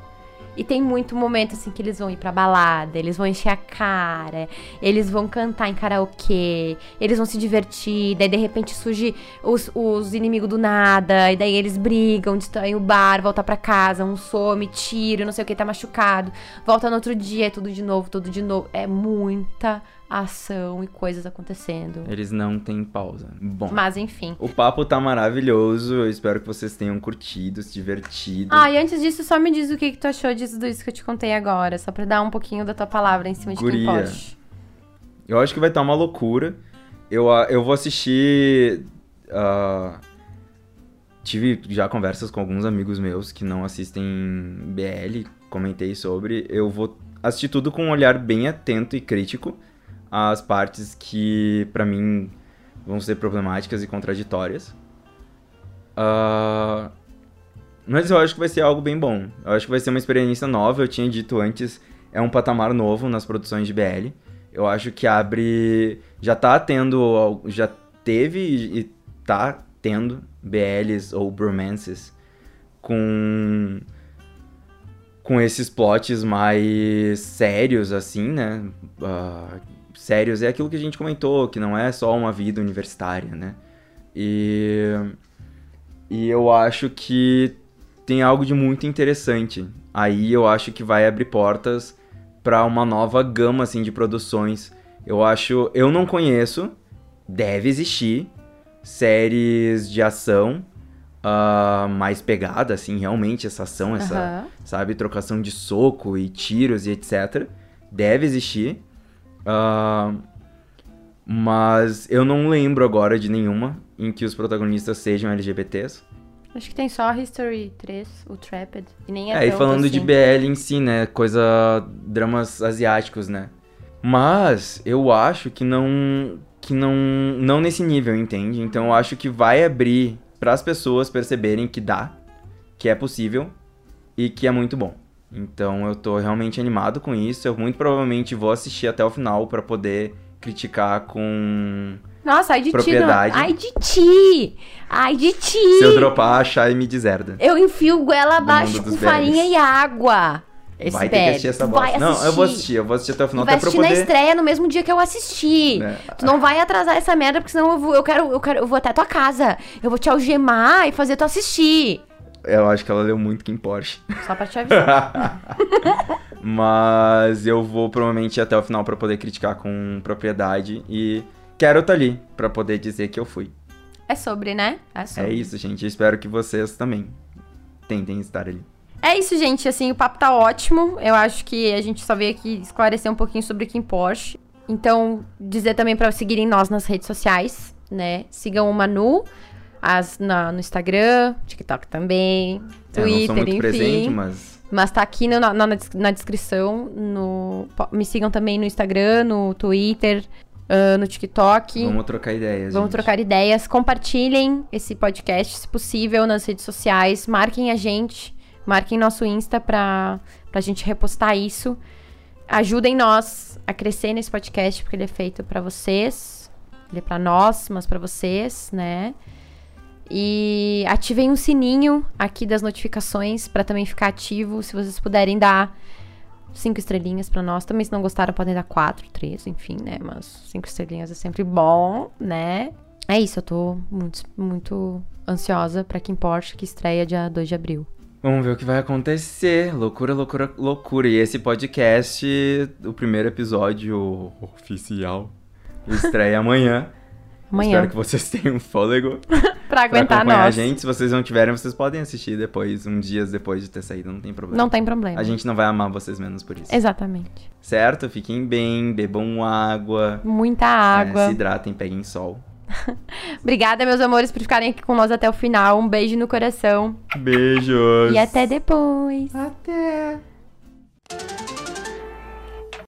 e tem muito momento assim que eles vão ir pra balada, eles vão encher a cara, eles vão cantar em karaokê, eles vão se divertir, daí de repente surge os, os inimigos do nada, e daí eles brigam, destroem o bar, volta pra casa, um some, tiro, não sei o que, tá machucado, volta no outro dia, é tudo de novo, tudo de novo. É muita ação e coisas acontecendo.
Eles não têm pausa. Bom.
Mas enfim.
O papo tá maravilhoso, eu espero que vocês tenham curtido, se divertido.
Ah, e antes disso, só me diz o que, que tu achou disso, disso que eu te contei agora, só pra dar um pouquinho da tua palavra em cima de quem
Guria.
pode.
Eu acho que vai estar uma loucura. Eu, ah, eu vou assistir. ah, tive já conversas com alguns amigos meus que não assistem BL, comentei sobre. Eu vou assistir tudo com um olhar bem atento e crítico às partes que, pra mim, vão ser problemáticas e contraditórias. Ah, mas eu acho que vai ser algo bem bom. Eu acho que vai ser uma experiência nova. Eu tinha dito antes, é um patamar novo nas produções de BL. Eu acho que abre. Já tá tendo. Já teve e tá tendo BLs ou bromances com. Com esses plots mais sérios, assim, né? Ah, sérios é aquilo que a gente comentou, que não é só uma vida universitária, né? E. E eu acho que tem algo de muito interessante. Aí eu acho que vai abrir portas para uma nova gama assim de produções. Eu acho, eu não conheço, deve existir séries de ação ah, mais pegada assim, realmente essa ação, essa,
Aham.
sabe, trocação de soco e tiros e etc. Deve existir. Ah, mas eu não lembro agora de nenhuma em que os protagonistas sejam LGBTs.
Acho que tem só History 3, o Trapped. E nem é,
É, e falando de
assim.
BL em si, né? Coisa. dramas asiáticos, né? Mas eu acho que não. que não. não nesse nível, entende? Então eu acho que vai abrir para as pessoas perceberem que dá, que é possível e que é muito bom. Então eu tô realmente animado com isso. Eu muito provavelmente vou assistir até o final para poder criticar com.
Nossa, ai de
Propriedade.
ti. não. Ai de ti. Ai de ti.
Se eu dropar, achar e me deserda.
Eu enfio goela
Do
abaixo com farinha e água. Esse
vai ter que assistir essa
Tu vai
bosta. Não, eu vou assistir, eu vou assistir até o
Tu
final
vai
até pra
assistir na
poder.
estreia no mesmo dia que eu assisti.
né?
Tu não vai atrasar essa merda, porque senão eu, vou, eu quero, eu quero, eu vou até tua casa. Eu vou te algemar e fazer tu assistir.
Eu acho que ela leu muito Kim Porsche.
Só pra te avisar.
Mas eu vou provavelmente ir até o final pra poder criticar com propriedade e quero estar ali pra poder dizer que eu fui.
é sobre, né? É sobre.
É isso, gente. Eu espero que vocês também tentem estar ali.
É isso, gente. Assim, o papo tá ótimo. Eu acho que a gente só veio aqui esclarecer um pouquinho sobre o Kim Porsche. Então, dizer também pra seguirem nós nas redes sociais, né? Sigam o Manu as, na, no Instagram, TikTok também,
É, eu não
Twitter,
sou
enfim.
presente, mas
Mas tá aqui no- na, na, na descrição. No, me sigam também no Instagram, no Twitter, ah, no TikTok.
vamos trocar ideias.
Vamos
gente.
trocar ideias. Compartilhem esse podcast, se possível, nas redes sociais. Marquem a gente. Marquem nosso Insta pra, pra gente repostar isso. Ajudem nós a crescer nesse podcast, porque ele é feito pra vocês. Ele é pra nós, mas pra vocês, né? E ativem o sininho aqui das notificações pra também ficar ativo. Se vocês puderem dar cinco estrelinhas pra nós. Também, se não gostaram, podem dar quatro, três, enfim, né? Mas cinco estrelinhas é sempre bom, né? É isso, eu tô muito, muito ansiosa pra Kim Porsche, que estreia dia 2 de abril.
Vamos ver o que vai acontecer. Loucura, loucura, loucura. E esse podcast, o primeiro episódio oficial, estreia amanhã.
Amanhã.
Espero que vocês tenham fôlego
Pra
pra
aguentar
acompanhar a
nós.
gente. Se vocês não tiverem, vocês podem assistir depois, uns dias depois de ter saído, não tem problema.
Não tem problema.
A gente não vai amar vocês menos por isso.
Exatamente.
Certo? Fiquem bem, bebam água.
Muita
é,
água.
se hidratem, peguem sol.
Obrigada, meus amores, por ficarem aqui com nós até o final. Um beijo no coração.
Beijos.
E até depois.
Até.